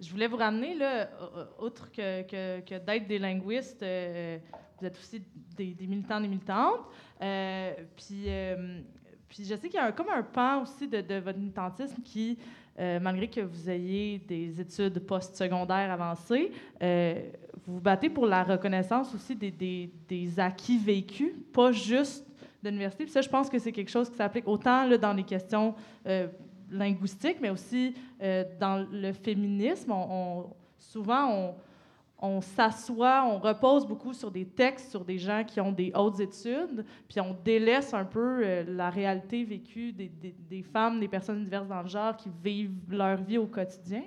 je voulais vous ramener, là, au- outre que, que, d'être des linguistes, euh, vous êtes aussi des, des militants, des militantes. Euh, puis, puis je sais qu'il y a un- comme un pan aussi de, votre militantisme qui, malgré que vous ayez des études postsecondaires avancées, vous vous battez pour la reconnaissance aussi des, des acquis vécus, pas juste de l'université. Puis ça, je pense que c'est quelque chose qui s'applique autant dans les questions euh, linguistiques, mais aussi euh, dans le féminisme. Souvent, on, s'assoit, on repose beaucoup sur des textes, sur des gens qui ont des hautes études, puis on délaisse un peu euh, la réalité vécue des, des- femmes, des personnes diverses dans le genre qui vivent leur vie au quotidien.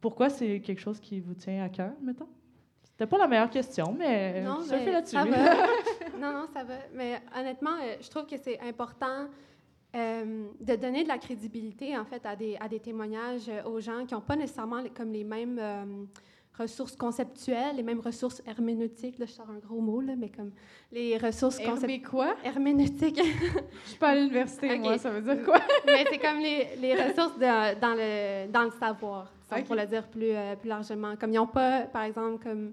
Pourquoi c'est quelque chose qui vous tient à cœur, mettons? C'était pas la meilleure question, mais Non, ça mais fait là-dessus. ça va. non, non, ça va. Mais honnêtement, euh, je trouve que c'est important euh, de donner de la crédibilité, en fait, à des, à des témoignages euh, aux gens qui n'ont pas nécessairement les- comme les mêmes euh, ressources conceptuelles, les mêmes ressources herméneutiques. Là, je sors un gros mot, là, mais comme les ressources conceptuelles. Quoi? Herméneutique. Je suis pas à l'université, Ok. moi, ça veut dire quoi? mais c'est comme les, les ressources de- dans, le, dans le savoir, pour le dire plus, euh, plus largement. Comme ils n'ont pas, par exemple, comme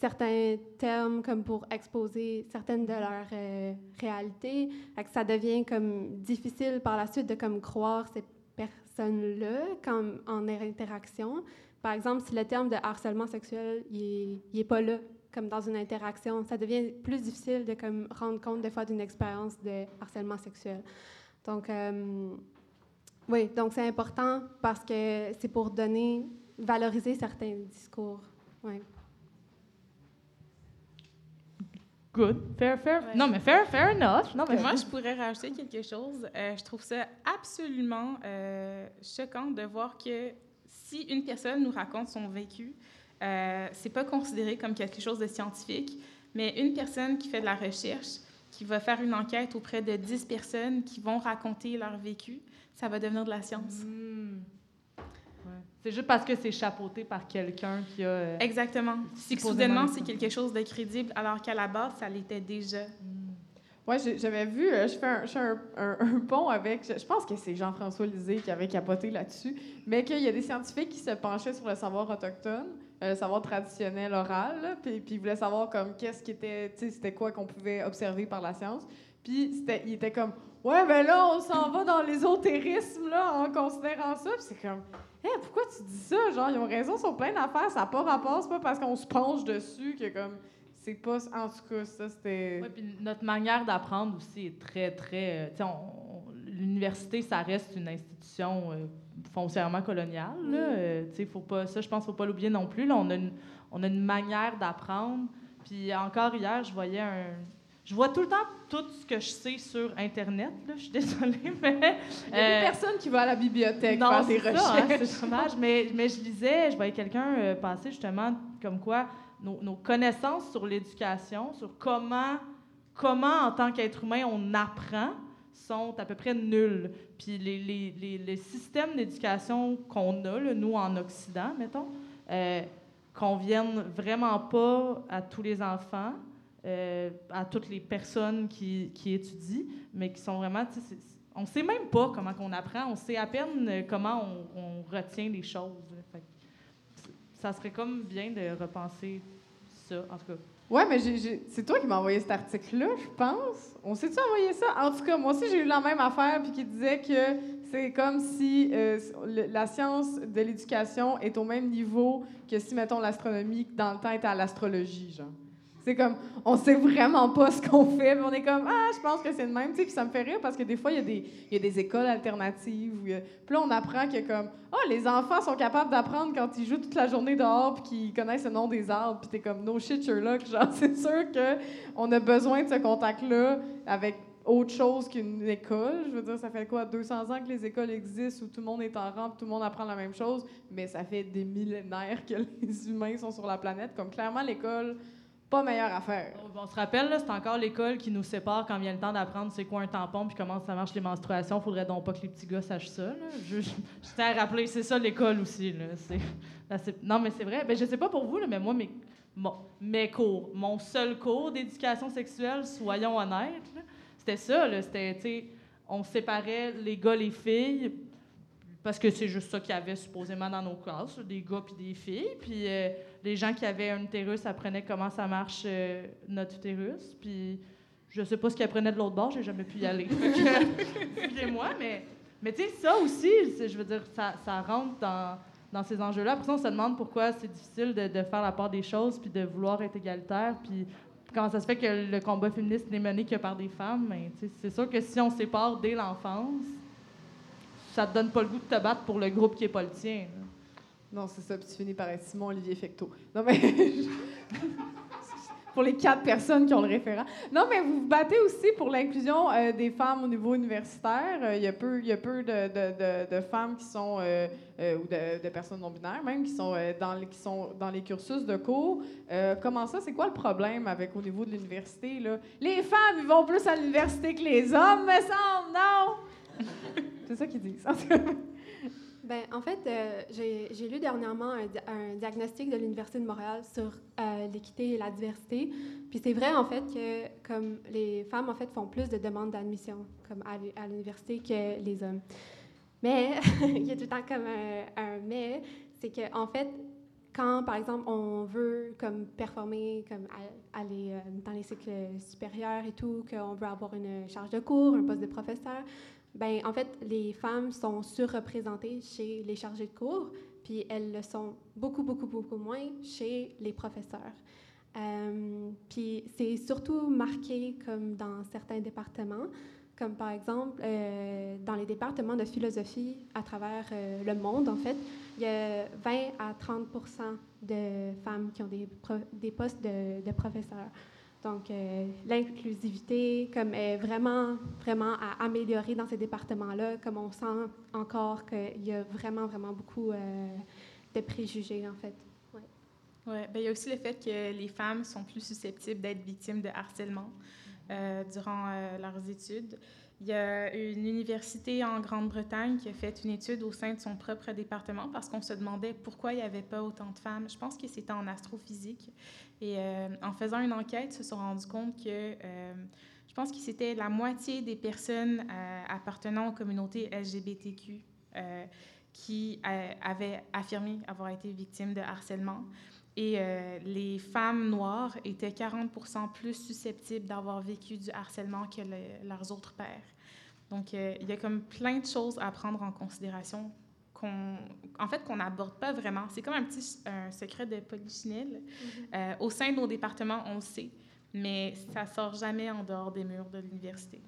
certains termes comme pour exposer certaines de leurs euh, réalités, que ça devient comme difficile par la suite de comme croire ces personnes-là en interaction. Par exemple, si le terme de harcèlement sexuel il est, pas là comme dans une interaction, ça devient plus difficile de comme rendre compte des fois d'une expérience de harcèlement sexuel. Donc euh, oui, donc c'est important parce que c'est pour donner, valoriser certains discours. Ouais. Good. Fair, fair. Ouais. Non, mais fair, fair enough. Non, mais Moi, je pourrais rajouter quelque chose. Euh, je trouve ça absolument euh, choquant de voir que si une personne nous raconte son vécu, euh, c'est pas considéré comme quelque chose de scientifique, mais une personne qui fait de la recherche, qui va faire une enquête auprès de 10 personnes qui vont raconter leur vécu, ça va devenir de la science. Hmm. Ouais. C'est juste parce que c'est chapeauté par quelqu'un qui a. euh, Exactement. Supposément soudainement, c'est quelque chose de crédible, alors qu'à la base, ça l'était déjà. hmm. J'ai- j'avais vu, euh, je fais, un, un, un- pont avec, je, pense que c'est Jean-François Lisée qui avait capoté là-dessus, mais qu'il y a des scientifiques qui se penchaient sur le savoir autochtone, euh, le savoir traditionnel oral, puis, puis ils voulaient savoir comme qu'est-ce qui était, tu sais, c'était quoi qu'on pouvait observer par la science. Puis c'était, il comme, ouais, ben là, on s'en va dans l'ésotérisme, là, en considérant ça. Puis c'est comme, hé, pourquoi tu dis ça? Genre, ils ont raison sur plein d'affaires, ça n'a pas rapport, c'est pas parce qu'on se penche dessus que comme, c'est pas, en tout cas, ça, c'était... Ouais, puis notre manière d'apprendre aussi est très, très. euh, L'université, ça reste une institution euh, foncièrement coloniale. Là. Euh, tu sais, faut pas, ça, je pense qu'il ne faut pas l'oublier non plus. Là, on, a une, on a une manière d'apprendre. Puis encore hier, je voyais un. je vois tout le temps tout ce que je sais sur Internet. Là. Je suis désolée, mais... Il y a euh, personne qui va à la bibliothèque non, faire des hein, recherches. c'est dommage. Mais, mais je lisais, je voyais quelqu'un euh, passer justement comme quoi nos, connaissances sur l'éducation, sur comment, comment en tant qu'être humain on apprend, sont à peu près nulles. Puis les, les, les, les systèmes d'éducation qu'on a, là, nous en Occident, mettons, euh, conviennent vraiment pas à tous les enfants. euh, à toutes les personnes qui, qui étudient, mais qui sont vraiment, on ne sait même pas comment on apprend, on sait à peine comment on, on retient les choses. là. Fait que c- ça serait comme bien de repenser ça, en tout cas. Ouais, mais c'est toi qui m'as envoyé cet article-là, je pense. On s'est-tu envoyé ça? En tout cas, moi aussi, j'ai eu la même affaire, puis qui disait que c'est comme si euh, la science de l'éducation est au même niveau que si, mettons, l'astronomie, dans le temps, était à l'astrologie, genre. C'est comme, on sait vraiment pas ce qu'on fait, mais on est comme, ah, je pense que c'est le même, tu puis ça me fait rire parce que des fois, il y, a des- il y a des écoles alternatives, puis là, on apprend que comme, ah, les enfants sont capables d'apprendre quand ils jouent toute la journée dehors, puis qu'ils connaissent le nom des arbres, puis t'es comme, no shit, Sherlock, genre, c'est sûr que on a besoin de ce contact-là avec autre chose qu'une école. Je veux dire, ça fait quoi, 200 ans que les écoles existent, où tout le monde est en puis tout le monde apprend la même chose, mais ça fait des millénaires que les humains sont sur la planète, comme clairement, l'école, pas meilleure affaire. On, se rappelle, c'est encore l'école qui nous sépare quand vient le temps d'apprendre c'est quoi un tampon puis comment ça marche les menstruations. Faudrait donc pas que les petits gars sachent ça. Là. Je, je, c'est ça l'école aussi. Là. Non, mais c'est vrai. Ben, je sais pas pour vous, là, mais moi, mes, mes cours, mon seul cours d'éducation sexuelle, soyons honnêtes, c'était ça. C'était, on séparait les gars, les filles, parce que c'est juste ça qu'il y avait supposément dans nos classes, des gars puis des filles. Puis euh, les gens qui avaient un utérus apprenaient comment ça marche euh, notre utérus. Puis je sais pas ce qu'ils apprenaient de l'autre bord, j'ai jamais pu y aller. Excusez-moi, mais, mais tu sais, ça aussi, je veux dire, ça, rentre dans, dans ces enjeux-là. Après ça, on se demande pourquoi c'est difficile de, faire la part des choses puis de vouloir être égalitaire. Puis comment ça se fait que le combat féministe n'est mené que par des femmes? Sais, c'est sûr que si on sépare dès l'enfance, ça te donne pas le goût de te battre pour le groupe qui est pas le tien. là. Non, c'est ça, puis tu finis par être Simon-Olivier Fecteau. Non, mais... pour les quatre personnes qui ont le référent. Non, mais vous vous battez aussi pour l'inclusion euh, des femmes au niveau universitaire. Euh, Il y a peu, y a peu de, de- de- de femmes qui sont, euh, ou de, personnes non-binaires même, qui sont, dans les, qui sont dans les cursus de cours. Comment ça? C'est quoi le problème avec au niveau de l'université? Les femmes, ils vont plus à l'université que les hommes, me semble, non? c'est ça qu'ils disent. Ben, en fait, euh, j'ai lu dernièrement un, di- un diagnostic de l'Université de Montréal sur euh, l'équité et la diversité. Puis c'est vrai, en fait, que comme les femmes, en fait, font plus de demandes d'admission à, l'u- à l'université que les hommes. Mais, il y a tout le temps comme un, mais, c'est que en fait, quand, par exemple, on veut comme performer, comme aller euh, dans les cycles supérieurs et tout, qu'on veut avoir une charge de cours, un poste de professeur, ben, en fait, les femmes sont surreprésentées chez les chargés de cours, puis elles le sont beaucoup, beaucoup, beaucoup moins chez les professeurs. Euh, puis c'est surtout marqué comme dans certains départements, comme par exemple euh, dans les départements de philosophie à travers euh, le monde, en fait, il y a 20 à 30% de femmes qui ont des, des postes de professeurs. Donc, euh, l'inclusivité, comme est vraiment, vraiment à améliorer dans ces départements-là, comme on sent encore qu'il y a vraiment, vraiment beaucoup euh, de préjugés, en fait. Ouais, ben, il y a aussi le fait que les femmes sont plus susceptibles d'être victimes de harcèlement euh, durant euh, leurs études. Il y a une université en Grande-Bretagne qui a fait une étude au sein de son propre département parce qu'on se demandait pourquoi il n'y avait pas autant de femmes. Je pense que c'était en astrophysique. Et euh, en faisant une enquête, ils se sont rendus compte que euh, je pense que c'était la moitié des personnes euh, appartenant aux communautés LGBTQ qui avaient affirmé avoir été victimes de harcèlement. Et euh, les femmes noires étaient 40% plus susceptibles d'avoir vécu du harcèlement que le- leurs autres pairs. Donc, euh, il y a comme plein de choses à prendre en considération qu'on, en fait, qu'on n'aborde pas vraiment. C'est comme un petit un secret de polichinelle. Euh, au sein de nos départements, on le sait, mais ça sort jamais en dehors des murs de l'université.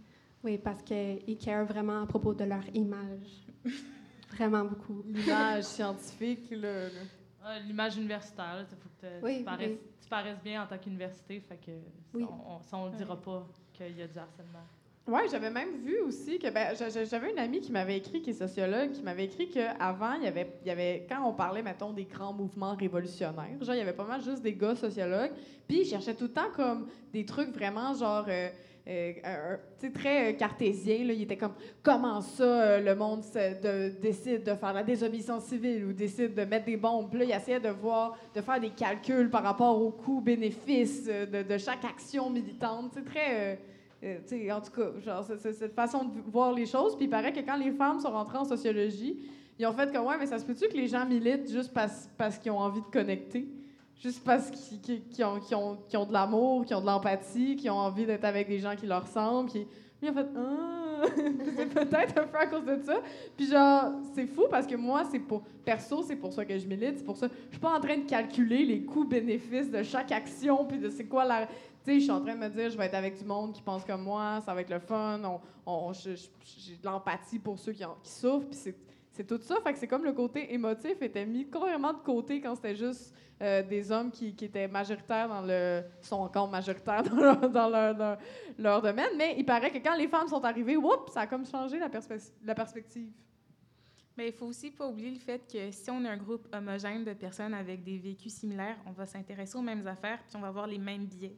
Oui, parce qu'ils carent vraiment à propos de leur image. vraiment beaucoup. L'image scientifique, là. là. Ah, L'image universitaire, là, faut que te- Oui, tu, paraisses, oui. tu paraissent bien en tant qu'université, fait que Oui. ça, on ne dira pas qu'il y a du harcèlement. Oui, j'avais même vu aussi que ben, j'a- j'a- j'avais une amie qui m'avait écrit, qui est sociologue, qui m'avait écrit qu'avant, il y avait, il y avait, quand on parlait, mettons, des grands mouvements révolutionnaires, genre, il y avait pas mal juste des gars sociologues, puis ils cherchaient tout le temps comme des trucs vraiment, genre, euh, euh, très euh, cartésiens, là. Ils étaient comme, comment ça, euh, le monde décide de faire la désobéissance civile ou décide de mettre des bombes? Là, ils essayaient de voir, de faire des calculs par rapport aux coûts-bénéfices euh, de, chaque action militante. C'est très... euh, en tout cas, genre, cette façon de voir les choses. Puis il paraît que quand les femmes sont rentrées en sociologie, ils ont fait comme, ouais, mais ça se peut-tu que les gens militent juste parce qu'ils ont envie de connecter? Juste parce qu'ils ont, de l'amour, qu'ils ont de l'empathie, qu'ils ont envie d'être avec des gens qui leur ressemblent. Puis lui, en fait, ah, c'est peut-être un peu à cause de ça. Puis genre, c'est fou parce que moi, c'est pour, perso, c'est pour ça que je milite. C'est pour ça, je suis pas en train de calculer les coûts-bénéfices de chaque action, puis de c'est quoi la, tu sais, je suis en train de me dire, je vais être avec du monde qui pense comme moi, ça va être le fun, on, j'ai de l'empathie pour ceux qui, qui souffrent, puis c'est, c'est tout ça. Fait c'est comme le côté émotif était mis complètement de côté quand c'était juste euh, des hommes qui, étaient majoritaires dans le... sont encore majoritaires dans, leur, domaine. Mais il paraît que quand les femmes sont arrivées, whoop, ça a comme changé la, perspe- la perspective. Mais il faut aussi pas oublier le fait que si on est un groupe homogène de personnes avec des vécus similaires, on va s'intéresser aux mêmes affaires puis on va avoir les mêmes biais.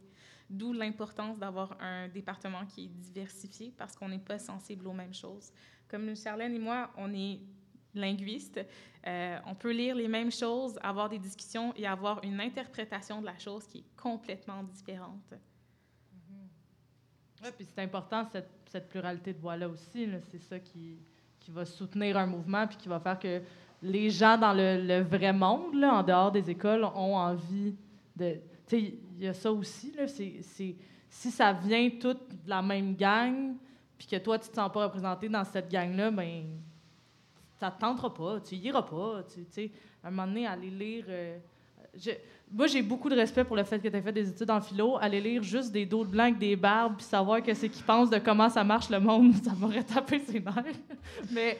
D'où l'importance d'avoir un département qui est diversifié parce qu'on n'est pas sensible aux mêmes choses. Comme Charlène et moi, on est linguistes. Euh, on peut lire les mêmes choses, avoir des discussions et avoir une interprétation de la chose qui est complètement différente. Oui, puis c'est important, cette, pluralité de voix-là aussi. C'est ça qui, qui va soutenir un mouvement puis qui va faire que les gens dans le, vrai monde, là, en dehors des écoles, ont envie de... Tu sais, il y a ça aussi, là. Si ça vient tout de la même gang puis que toi, tu te sens pas représenté dans cette gang-là, ben ça te tentera pas, tu iras pas. Tu sais, un moment donné, aller lire... euh, moi, j'ai beaucoup de respect pour le fait que tu aies fait des études en philo. Aller lire juste des dos de blanc des barbes puis savoir que c'est qu'ils pensent de comment ça marche le monde, ça m'aurait tapé ses nerfs. mais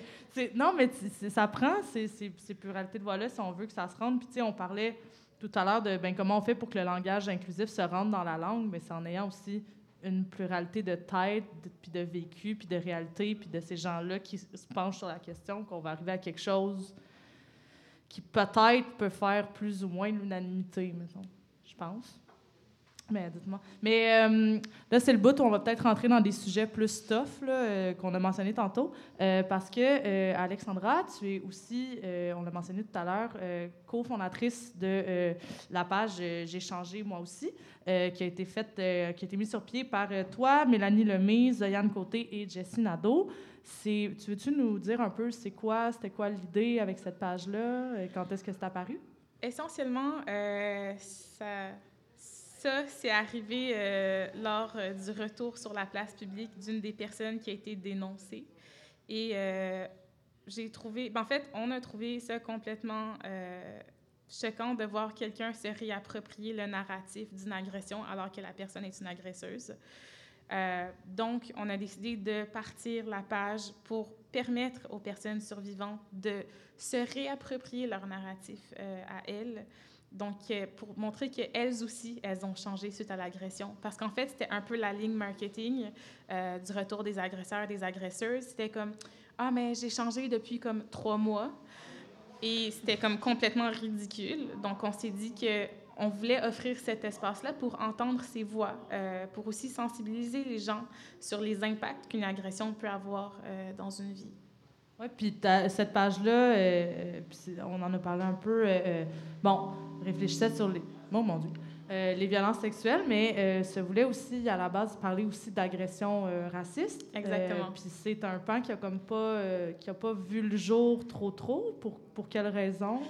non, mais ça prend ces, ces, ces pluralités de voix-là si on veut que ça se rende. Puis, tu sais, on parlait tout à l'heure de ben, comment on fait pour que le langage inclusif se rende dans la langue, mais c'est en ayant aussi une pluralité de têtes, puis de vécu, puis de réalité, puis de ces gens-là qui se penchent sur la question qu'on va arriver à quelque chose qui peut-être peut faire plus ou moins l'unanimité, mettons, je pense. Mais dites-moi. Mais euh, là, c'est le bout où on va peut-être rentrer dans des sujets plus tough euh, qu'on a mentionné tantôt, euh, parce que Alexandra, tu es aussi, on l'a mentionné tout à l'heure, cofondatrice de la page J'ai changé moi aussi, qui a été faite, qui a été mise sur pied par toi, Mélanie Lemay, Zoyane Côté et Jessie Nadeau. Tu veux-tu nous dire un peu c'est quoi, c'était quoi l'idée avec cette page-là, quand est-ce que c'est apparu? Essentiellement, ça, ça c'est arrivé euh, lors euh, du retour sur la place publique d'une des personnes qui a été dénoncée. Et euh, j'ai trouvé, ben, en fait, on a trouvé ça complètement choquant de voir quelqu'un se réapproprier le narratif d'une agression alors que la personne est une agresseuse. Donc, on a décidé de partir la page pour permettre aux personnes survivantes de se réapproprier leur narratif à elles. Donc, euh, pour montrer qu'elles aussi, elles ont changé suite à l'agression. Parce qu'en fait, c'était un peu la ligne marketing euh, du retour des agresseurs, des agresseuses. C'était comme, ah, mais j'ai changé depuis comme trois mois. Et c'était comme complètement ridicule. Donc, on s'est dit que on voulait offrir cet espace-là pour entendre ces voix, euh, pour aussi sensibiliser les gens sur les impacts qu'une agression peut avoir dans une vie. Oui, puis cette page-là, euh, euh, on en a parlé un peu. euh, euh, bon, réfléchissait sur les. Oh mon Dieu. Euh, les violences sexuelles, mais se voulait aussi, à la base, parler aussi d'agression raciste. Exactement. Puis c'est un pan qui a comme pas, qui a pas vu le jour trop trop. Pour, pour quelle raison?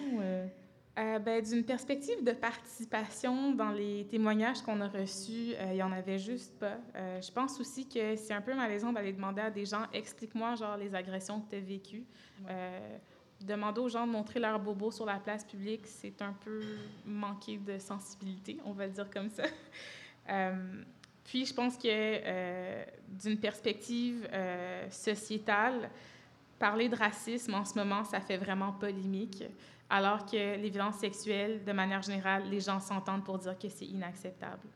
Euh? Ben, D'une perspective de participation dans les témoignages qu'on a reçus, euh, il n'y en avait juste pas. Euh, je pense aussi que c'est un peu malaisant d'aller demander à des gens explique-moi genre les agressions que tu as vécues. Demander aux gens de montrer leur bobo sur la place publique, c'est un peu manquer de sensibilité, on va le dire comme ça. Puis je pense que d'une perspective sociétale, parler de racisme en ce moment, ça fait vraiment polémique, alors que les violences sexuelles, de manière générale, les gens s'entendent pour dire que c'est inacceptable.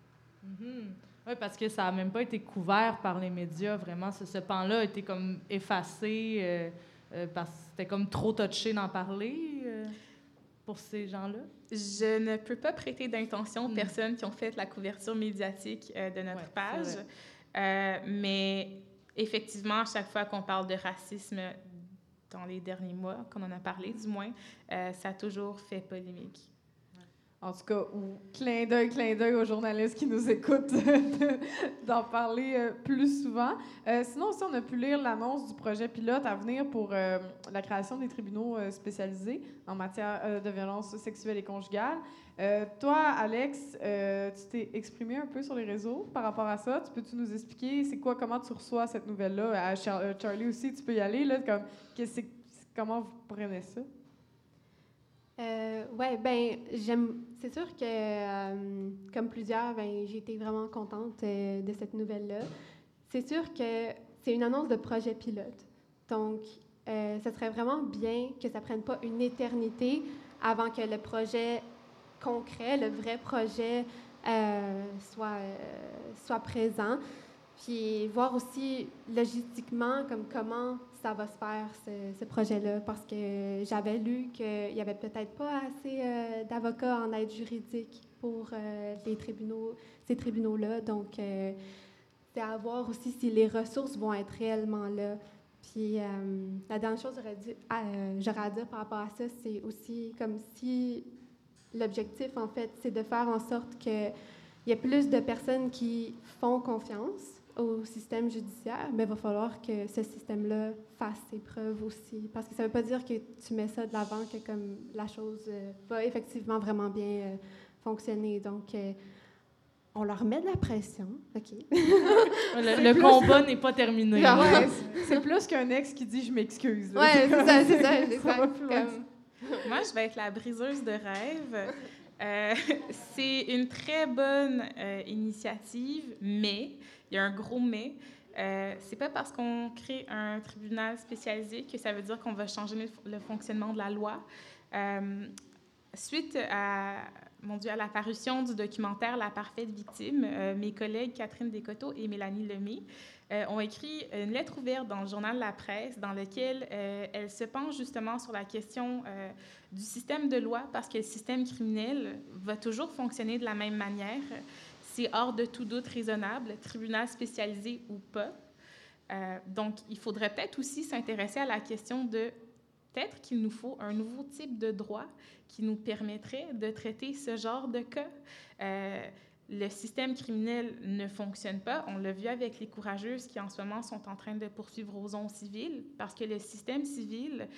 Mhm. Oui, parce que ça n'a même pas été couvert par les médias, vraiment. Ce, ce pan-là a été comme effacé euh, euh, parce que c'était comme trop touché d'en parler euh, pour ces gens-là. Je ne peux pas prêter d'intention aux Mm. personnes qui ont fait la couverture médiatique de notre Ouais, page, mais effectivement, à chaque fois qu'on parle de racisme dans les derniers mois, qu'on en a parlé du moins, euh, ça a toujours fait polémique. En tout cas, ou clin d'œil, clin d'œil aux journalistes qui nous écoutent de- d'en parler euh, plus souvent. Euh, sinon aussi, on a pu lire l'annonce du projet pilote à venir pour euh, la création des tribunaux spécialisés en matière de violence sexuelle et conjugale. Toi, Alex, tu t'es exprimé un peu sur les réseaux par rapport à ça. Tu peux-tu nous expliquer c'est quoi, comment tu reçois cette nouvelle-là? Char- Charlie aussi, tu peux y aller. Là, comme, comment vous prenez ça? Euh, ouais, ben. C'est sûr que, euh, comme plusieurs, ben j'ai été vraiment contente euh, de cette nouvelle-là. C'est sûr que c'est une annonce de projet pilote, donc euh, ce serait vraiment bien que ça prenne pas une éternité avant que le projet concret, le vrai projet, euh, soit euh, soit présent. Puis voir aussi logistiquement comme comment ça va se faire ce, projet-là parce que j'avais lu qu'il n'y avait peut-être pas assez euh, d'avocats en aide juridique pour euh, ces tribunaux-là. Donc, euh, c'est à voir aussi si les ressources vont être réellement là. Puis, la dernière chose que j'aurais à- dire par rapport à ça, c'est aussi comme si l'objectif, en fait, c'est de faire en sorte qu'il y ait plus de personnes qui font confiance au système judiciaire, mais il va falloir que ce système-là fasse ses preuves aussi. Parce que ça ne veut pas dire que tu mets ça de l'avant, que comme la chose euh, va effectivement vraiment bien euh, fonctionner. Donc, euh, on leur met de la pression, OK? Le, le combat n'est pas terminé. Ouais, c'est- plus qu'un ex qui dit je m'excuse. Ouais, c'est ça, c'est ça. Comme- Moi, je vais être la briseuse de rêves. Euh, c'est une très bonne euh, initiative, mais, il y a un gros mais, euh, c'est pas parce qu'on crée un tribunal spécialisé que ça veut dire qu'on va changer le, fonctionnement de la loi. Euh, suite à, mon Dieu, à la du documentaire La parfaite victime, euh, mes collègues Catherine Descoteaux et Mélanie Lemay euh, ont écrit une lettre ouverte dans le journal La Presse dans laquelle elles se penchent justement sur la question du système de loi parce que le système criminel va toujours fonctionner de la même manière. C'est hors de tout doute raisonnable, tribunal spécialisé ou pas. Euh, donc, il faudrait peut-être aussi s'intéresser à la question de peut-être qu'il nous faut un nouveau type de droit qui nous permettrait de traiter ce genre de cas. Euh, le système criminel ne fonctionne pas. On l'a vu avec les courageuses qui, en ce moment, sont en train de poursuivre Roson civil, parce que le système civil,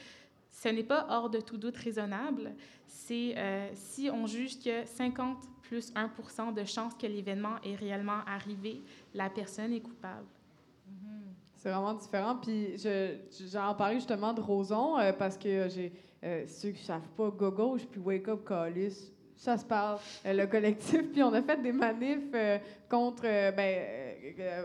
ce n'est pas hors de tout doute raisonnable. C'est euh, si on juge que 50 plus 1% de chances que l'événement est réellement arrivé, la personne est coupable. C'est vraiment différent. Puis je, j'en parlais justement de Roson euh, parce que j'ai euh, ceux qui ne savent pas, Go Gauche puis Wake Up Callis, ça se parle, le collectif. Puis on a fait des manifs contre, ben,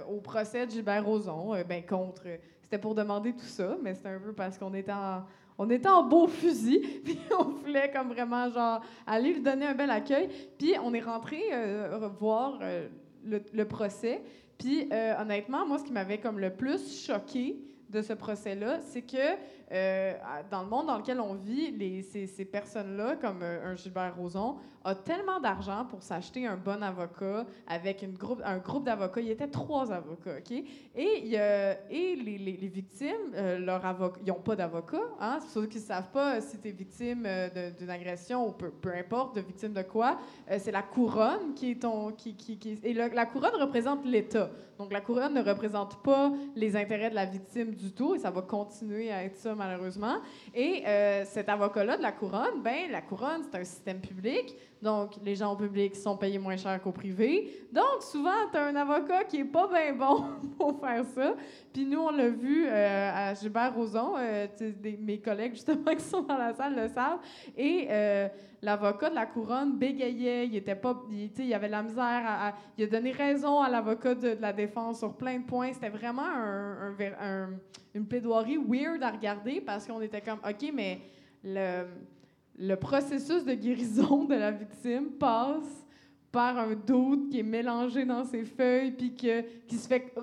au procès de Gilbert Rozon, euh, ben, contre. c'était pour demander tout ça, mais c'était un peu parce qu'on était en. On était en beau fusil, puis on voulait comme vraiment genre aller lui donner un bel accueil. Puis on est rentré euh, voir euh, le, le procès. Puis euh, honnêtement, moi, ce qui m'avait comme le plus choqué de ce procès-là, c'est que euh, dans le monde dans lequel on vit, ces, personnes-là, comme euh, un Gilbert Rozon, a tellement d'argent pour s'acheter un bon avocat avec un groupe d'avocats. Il y était trois avocats, OK? Et, les, victimes, euh, ils n'ont pas d'avocat. Ceux qui ne savent pas si tu es victime d'une agression ou peu, importe, de victime de quoi, c'est la couronne qui est ton... Et la couronne représente l'État. Donc, la couronne ne représente pas les intérêts de la victime du tout et ça va continuer à être ça, malheureusement. Et euh, cet avocat-là de la couronne, ben la couronne, c'est un système public. Donc, les gens au public sont payés moins cher qu'au privé. Donc, souvent, tu as un avocat qui est pas bien bon pour faire ça. Puis nous, on l'a vu euh, à Gilbert Rozon, euh, mes collègues justement qui sont dans la salle le savent. Et euh, l'avocat de la couronne bégayait, il était pas, il, il avait la misère, il a donné raison à l'avocat de, la défense sur plein de points. C'était vraiment un, un, une plaidoirie weird à regarder parce qu'on était comme, OK, mais le le processus de guérison de la victime passe par un doute qui est mélangé dans ses feuilles, puis que, qui, se fait,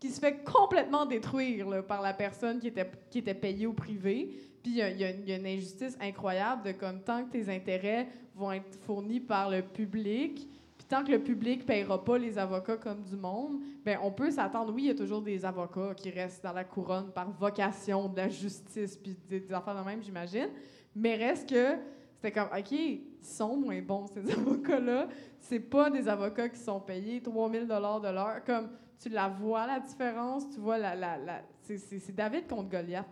qui se fait complètement détruire par la personne qui était, qui était payée au privé. Puis il y, y, a une injustice incroyable de comme tant que tes intérêts vont être fournis par le public, tant que le public ne payera pas les avocats comme du monde, ben on peut s'attendre. Oui, il y a toujours des avocats qui restent dans la couronne par vocation de la justice, puis des, affaires de même, j'imagine. Mais reste que c'était comme, OK, ils sont moins bons, ces avocats-là. C'est pas des avocats qui sont payés 3000 de l'heure. Comme, tu la vois, la différence. Tu vois, la, la, la c'est David contre Goliath.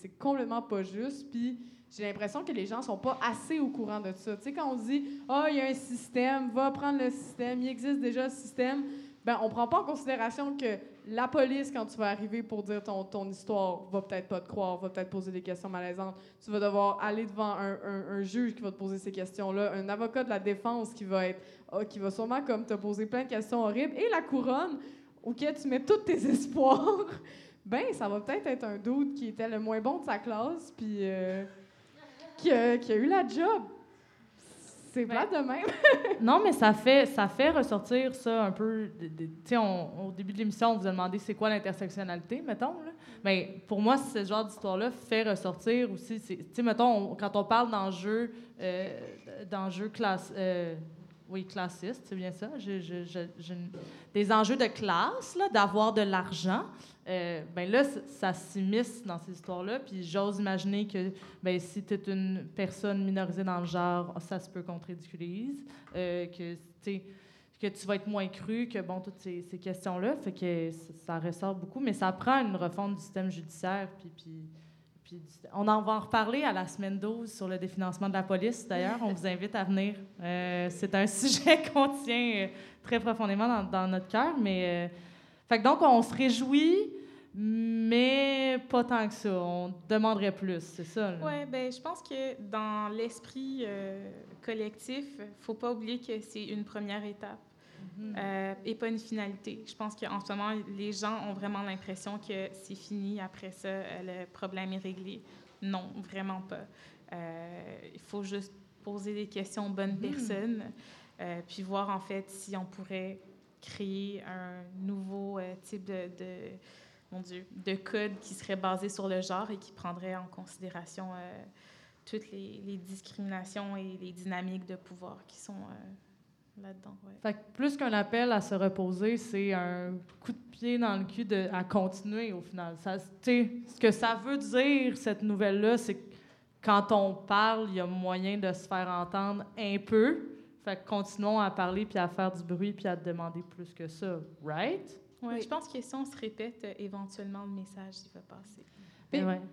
C'est complètement pas juste. Puis j'ai l'impression que les gens sont pas assez au courant de ça. Tu sais, quand on dit, ah, oh, il y a un système, va prendre le système, il existe déjà le système ben, on prend pas en considération que la police, quand tu vas arriver pour dire ton, histoire, va peut-être pas te croire, va peut-être poser des questions malaisantes. Tu vas devoir aller devant un, juge qui va te poser ces questions-là, un avocat de la défense qui va être, ah, qui va sûrement te poser plein de questions horribles, et la couronne auquel tu mets tous tes espoirs. Ben, ça va peut-être être un doute qui était le moins bon de sa classe, puis euh, qui, qui a eu la job. C'est pas de même. non, mais ça fait, ça fait ressortir ça un peu. Tu sais, au début de l'émission, on vous a demandé c'est quoi l'intersectionnalité, mettons. Là. Mais pour moi, ce genre d'histoire-là fait ressortir aussi. Tu sais, mettons, quand on parle d'enjeux, euh, d'enjeux classe. Euh, oui, classiste, c'est bien ça. des enjeux de classe, d'avoir de l'argent. Euh, ben là, ça s'immisce dans ces histoires-là. Puis j'ose imaginer que ben, si tu es une personne minorisée dans le genre, ça se peut qu'on te ridiculise, euh, que, que tu vas être moins cru, que bon, toutes ces, questions-là. Fait que ça, ressort beaucoup, mais ça prend une refonte du système judiciaire. Puis, puis, on en va en reparler à la semaine 12 sur le définancement de la police, d'ailleurs. On vous invite à venir. Euh, c'est un sujet qu'on tient très profondément dans, notre cœur, mais fait que donc, on se réjouit, mais pas tant que ça. On demanderait plus, c'est ça? Oui, ben je pense que dans l'esprit euh, collectif, faut pas oublier que c'est une première étape. Euh, et pas une finalité. Je pense qu'en ce moment, les gens ont vraiment l'impression que c'est fini, après ça, le problème est réglé. Non, vraiment pas. Euh, il faut juste poser des questions aux bonnes mhm. personnes, puis voir en fait si on pourrait créer un nouveau euh, type de, de, mon Dieu, de code qui serait basé sur le genre et qui prendrait en considération euh, toutes les, les, discriminations et les dynamiques de pouvoir qui sont euh, là-dedans. Fait que plus qu'un appel à se reposer, c'est un coup de pied dans le cul de, à continuer au final. Ça, ce que ça veut dire, cette nouvelle-là, c'est que quand on parle, il y a moyen de se faire entendre un peu, fait que continuons à parler, puis à faire du bruit, puis à demander plus que ça, right? Ouais, Je pense que si on se répète, euh, éventuellement, le message, il va passer.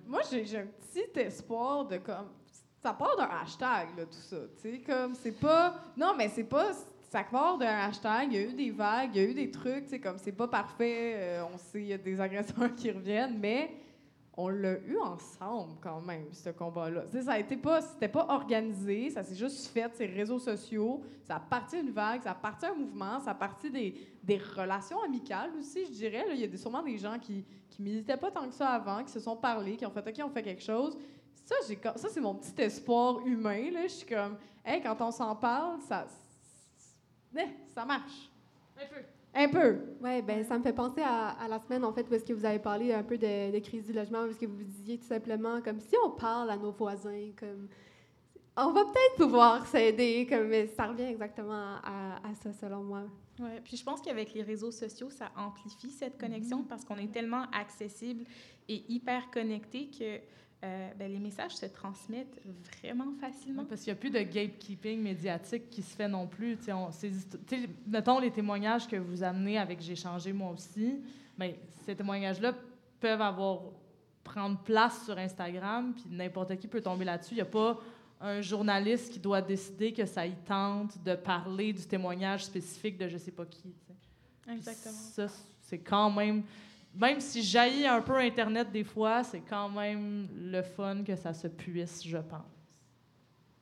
Moi, j'ai un petit espoir de comme... Ça part d'un hashtag, là, tout ça. Tu sais, comme, c'est pas... Non, mais c'est pas... Ça part d'un hashtag, il y a eu des vagues, il y a eu des trucs, sais, comme, c'est pas parfait, euh, on sait, il y a des agresseurs qui reviennent, mais on l'a eu ensemble quand même, ce combat-là. Ça a été pas, c'était pas organisé, ça s'est juste fait, ces réseaux sociaux, ça a parti d'une vague, ça a parti d'un mouvement, ça a parti des, relations amicales aussi, je dirais. Il y a sûrement des gens qui, qui militaient pas tant que ça avant, qui se sont parlé, qui ont fait « OK, on fait quelque chose ». Ça, ça c'est mon petit espoir humain, là. Je suis comme « Hey, quand on s'en parle, ça, ça marche ». Un peu. Un peu. Oui, ben ça me fait penser à, la semaine, en fait, où est-ce que vous avez parlé un peu de, crise du logement, où est-ce que vous disiez tout simplement, comme si on parle à nos voisins, comme on va peut-être pouvoir s'aider, comme mais ça revient exactement à, ça, selon moi. Oui, puis je pense qu'avec les réseaux sociaux, ça amplifie cette connexion mm-hmm. parce qu'on est tellement accessible et hyper connecté que euh, ben, les messages se transmettent vraiment facilement. parce qu'il n'y a plus de gatekeeping médiatique qui se fait non plus. On, mettons les témoignages que vous amenez avec J'ai changé moi aussi, mais ces témoignages-là peuvent avoir prendre place sur Instagram, puis n'importe qui peut tomber là-dessus. Il n'y a pas un journaliste qui doit décider que ça y tente de parler du témoignage spécifique de je sais pas qui. Exactement. Ça, c'est quand même. Même si jaillit un peu Internet des fois, c'est quand même le fun que ça se puisse, je pense.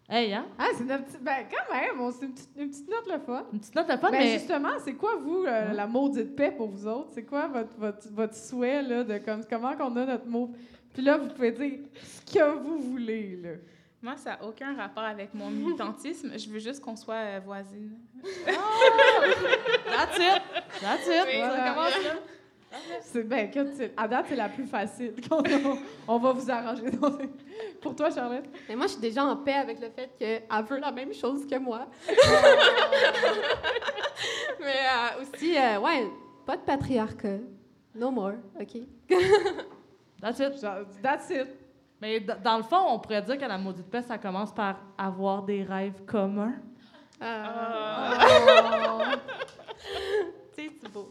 Hey, hein? Ah, c'est notre petit- Ben, quand même, on- c'est une petite, une petite note le fun. Une petite note de fun, Ben, mais. justement, c'est quoi, vous, euh, Ouais. la maudite paix pour vous autres? C'est quoi votre, votre, votre souhait, là, de comme, comment qu'on a notre mot? Puis là, vous pouvez dire ce que vous voulez, là. Moi, ça n'a aucun rapport avec mon militantisme. Je veux juste qu'on soit euh, voisines. That's it! That's it! Oui, Ça commence là. C'est, ben, que c'est- à date, c'est la plus facile. on va vous arranger. Pour toi, Charlotte? Mais moi, je suis déjà en paix avec le fait qu'elle veut la même chose que moi. Mais euh, aussi, euh, ouais, pas de patriarcat. No more, OK? That's it. That's it. Mais dans le fond, on pourrait dire que la maudite paix, ça commence par avoir des rêves communs. Euh, C'est beau.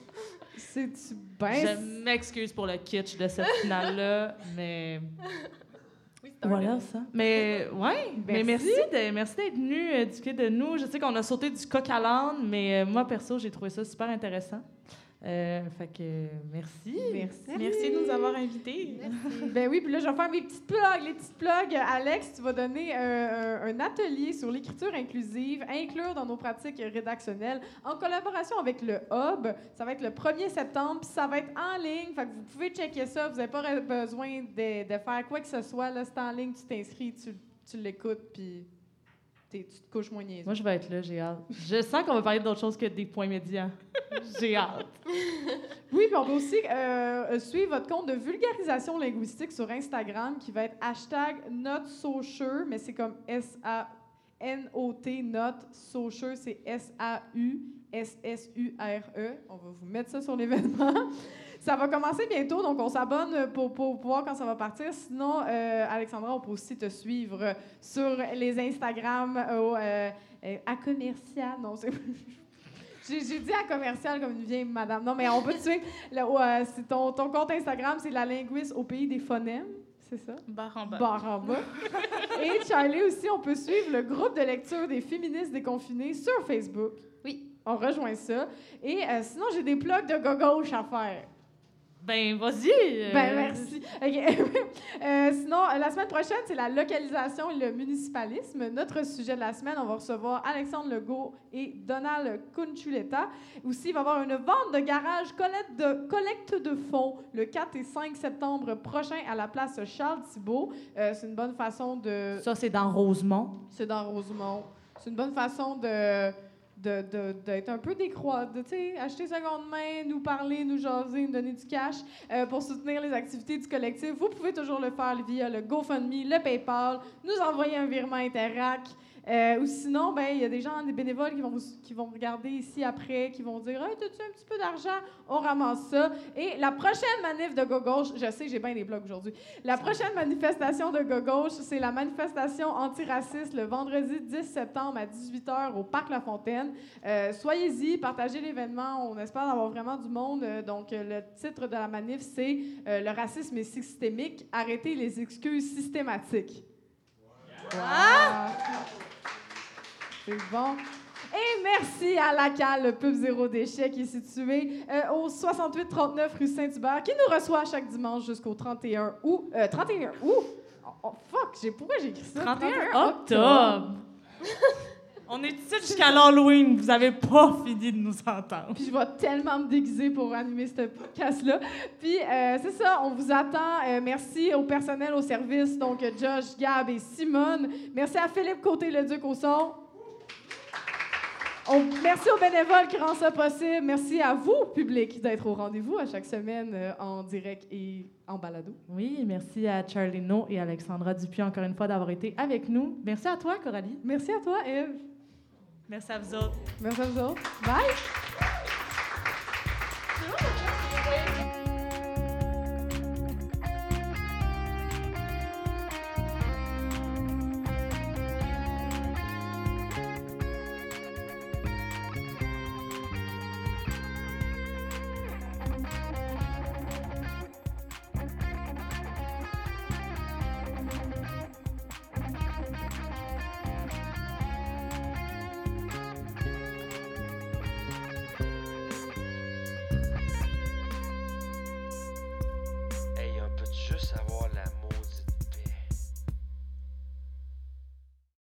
C'est-tu ben... Je m'excuse pour le kitsch de cette finale-là, mais voilà ça. Mais ouais, mais merci de- merci d'être venu euh, discuter de nous. Je sais qu'on a sauté du coq à l'âne, mais euh, moi perso, j'ai trouvé ça super intéressant. Euh, fait que merci. Merci. Merci de nous avoir invités. Ben oui, puis là, je vais faire mes petites plugs. Les petites plugs. Alex, tu vas donner euh, un, atelier sur l'écriture inclusive, inclure dans nos pratiques rédactionnelles, en collaboration avec le Hub. Ça va être le 1er septembre, puis ça va être en ligne. Fait que vous pouvez checker ça. Vous n'avez pas besoin de, de faire quoi que ce soit. Là, c'est en ligne, tu t'inscris, tu, tu l'écoutes, puis tu te couches moins niaiseux. Moi, je vais être là, j'ai hâte. Je sens qu'on va parler d'autre chose que des points médians. j'ai hâte. Oui, puis on peut aussi euh, suivre votre compte de vulgarisation linguistique sur Instagram qui va être hashtag NotSaucheur, mais c'est comme S-A-N-O-T, Not c'est S-A-U-S-S-U-R-E. E. On va vous mettre ça sur l'événement. Ça va commencer bientôt, donc on s'abonne pour, pour, voir quand ça va partir. Sinon, euh, Alexandra, on peut aussi te suivre sur les Instagram au, euh, euh, à commercial. Non, c'est. J'ai dit à commercial comme une vieille madame. Non, mais on peut te suivre. C'est ton, ton compte Instagram, c'est la linguiste au pays des phonèmes. C'est ça? Barre en bas. Barre en bas. Et Charlie aussi, on peut suivre le groupe de lecture des féministes déconfinés sur Facebook. Oui. On rejoint ça. Et euh, sinon, j'ai des plugs de gauche à faire. Ben, vas-y. euh, Ben, merci. OK. Euh, sinon, euh, la semaine prochaine, c'est la localisation et le municipalisme. Notre sujet de la semaine, on va recevoir Alexandre Legault et Donald Kunchuleta. Aussi, il va y avoir une vente de garage collecte de, collecte de fonds le 4 et 5 septembre prochain à la place Charles Thibault. Euh, c'est une bonne façon de... Ça, c'est dans Rosemont. C'est dans Rosemont. C'est une bonne façon de de- de- d'être un peu décroît, de acheter seconde main, nous parler, nous jaser, nous donner du cash euh, pour soutenir les activités du collectif. Vous pouvez toujours le faire via le GoFundMe, le PayPal, nous envoyer un virement Interac. Euh, ou sinon, ben il y a des gens, des bénévoles qui vont, vous- qui vont regarder ici après, qui vont dire Hey, T'as-tu un petit peu d'argent? On ramasse ça. Et la prochaine manif de Go-Gauche, je sais, j'ai bien des blogs aujourd'hui. La prochaine manifestation de Go-Gauche, c'est la manifestation antiraciste le vendredi 10 septembre à 18h au Parc La Fontaine. Euh, Soyez-y, partagez l'événement. On espère avoir vraiment du monde. Euh, donc, euh, le titre de la manif, c'est euh, Le racisme est systémique. Arrêtez les excuses systématiques. Wow. C'est bon. Et merci à la cale, le pub zéro déchet qui est situé euh, au 6839 rue Saint-Hubert, qui nous reçoit chaque dimanche jusqu'au 31 août. Euh, 31 août? Oh, fuck, j'ai, pourquoi j'ai écrit ça? 31 octobre. On est ici jusqu'à l'Halloween. Vous avez pas fini de nous entendre. Puis je vais tellement me déguiser pour animer ce podcast-là. Puis euh, c'est ça, on vous attend. Euh, merci au personnel au service, donc euh, Josh, Gab et Simone. Merci à Philippe Côté-Leduc au son. On- merci aux bénévoles qui rendent ça possible. Merci à vous, public, d'être au rendez-vous à chaque semaine euh, en direct et en balado. Oui, merci à Charlie No et Alexandra Dupuis encore une fois d'avoir été avec nous. Merci à toi, Coralie. Merci à toi, Eve. Merci à vous autres. Merci à vous autres. Bye!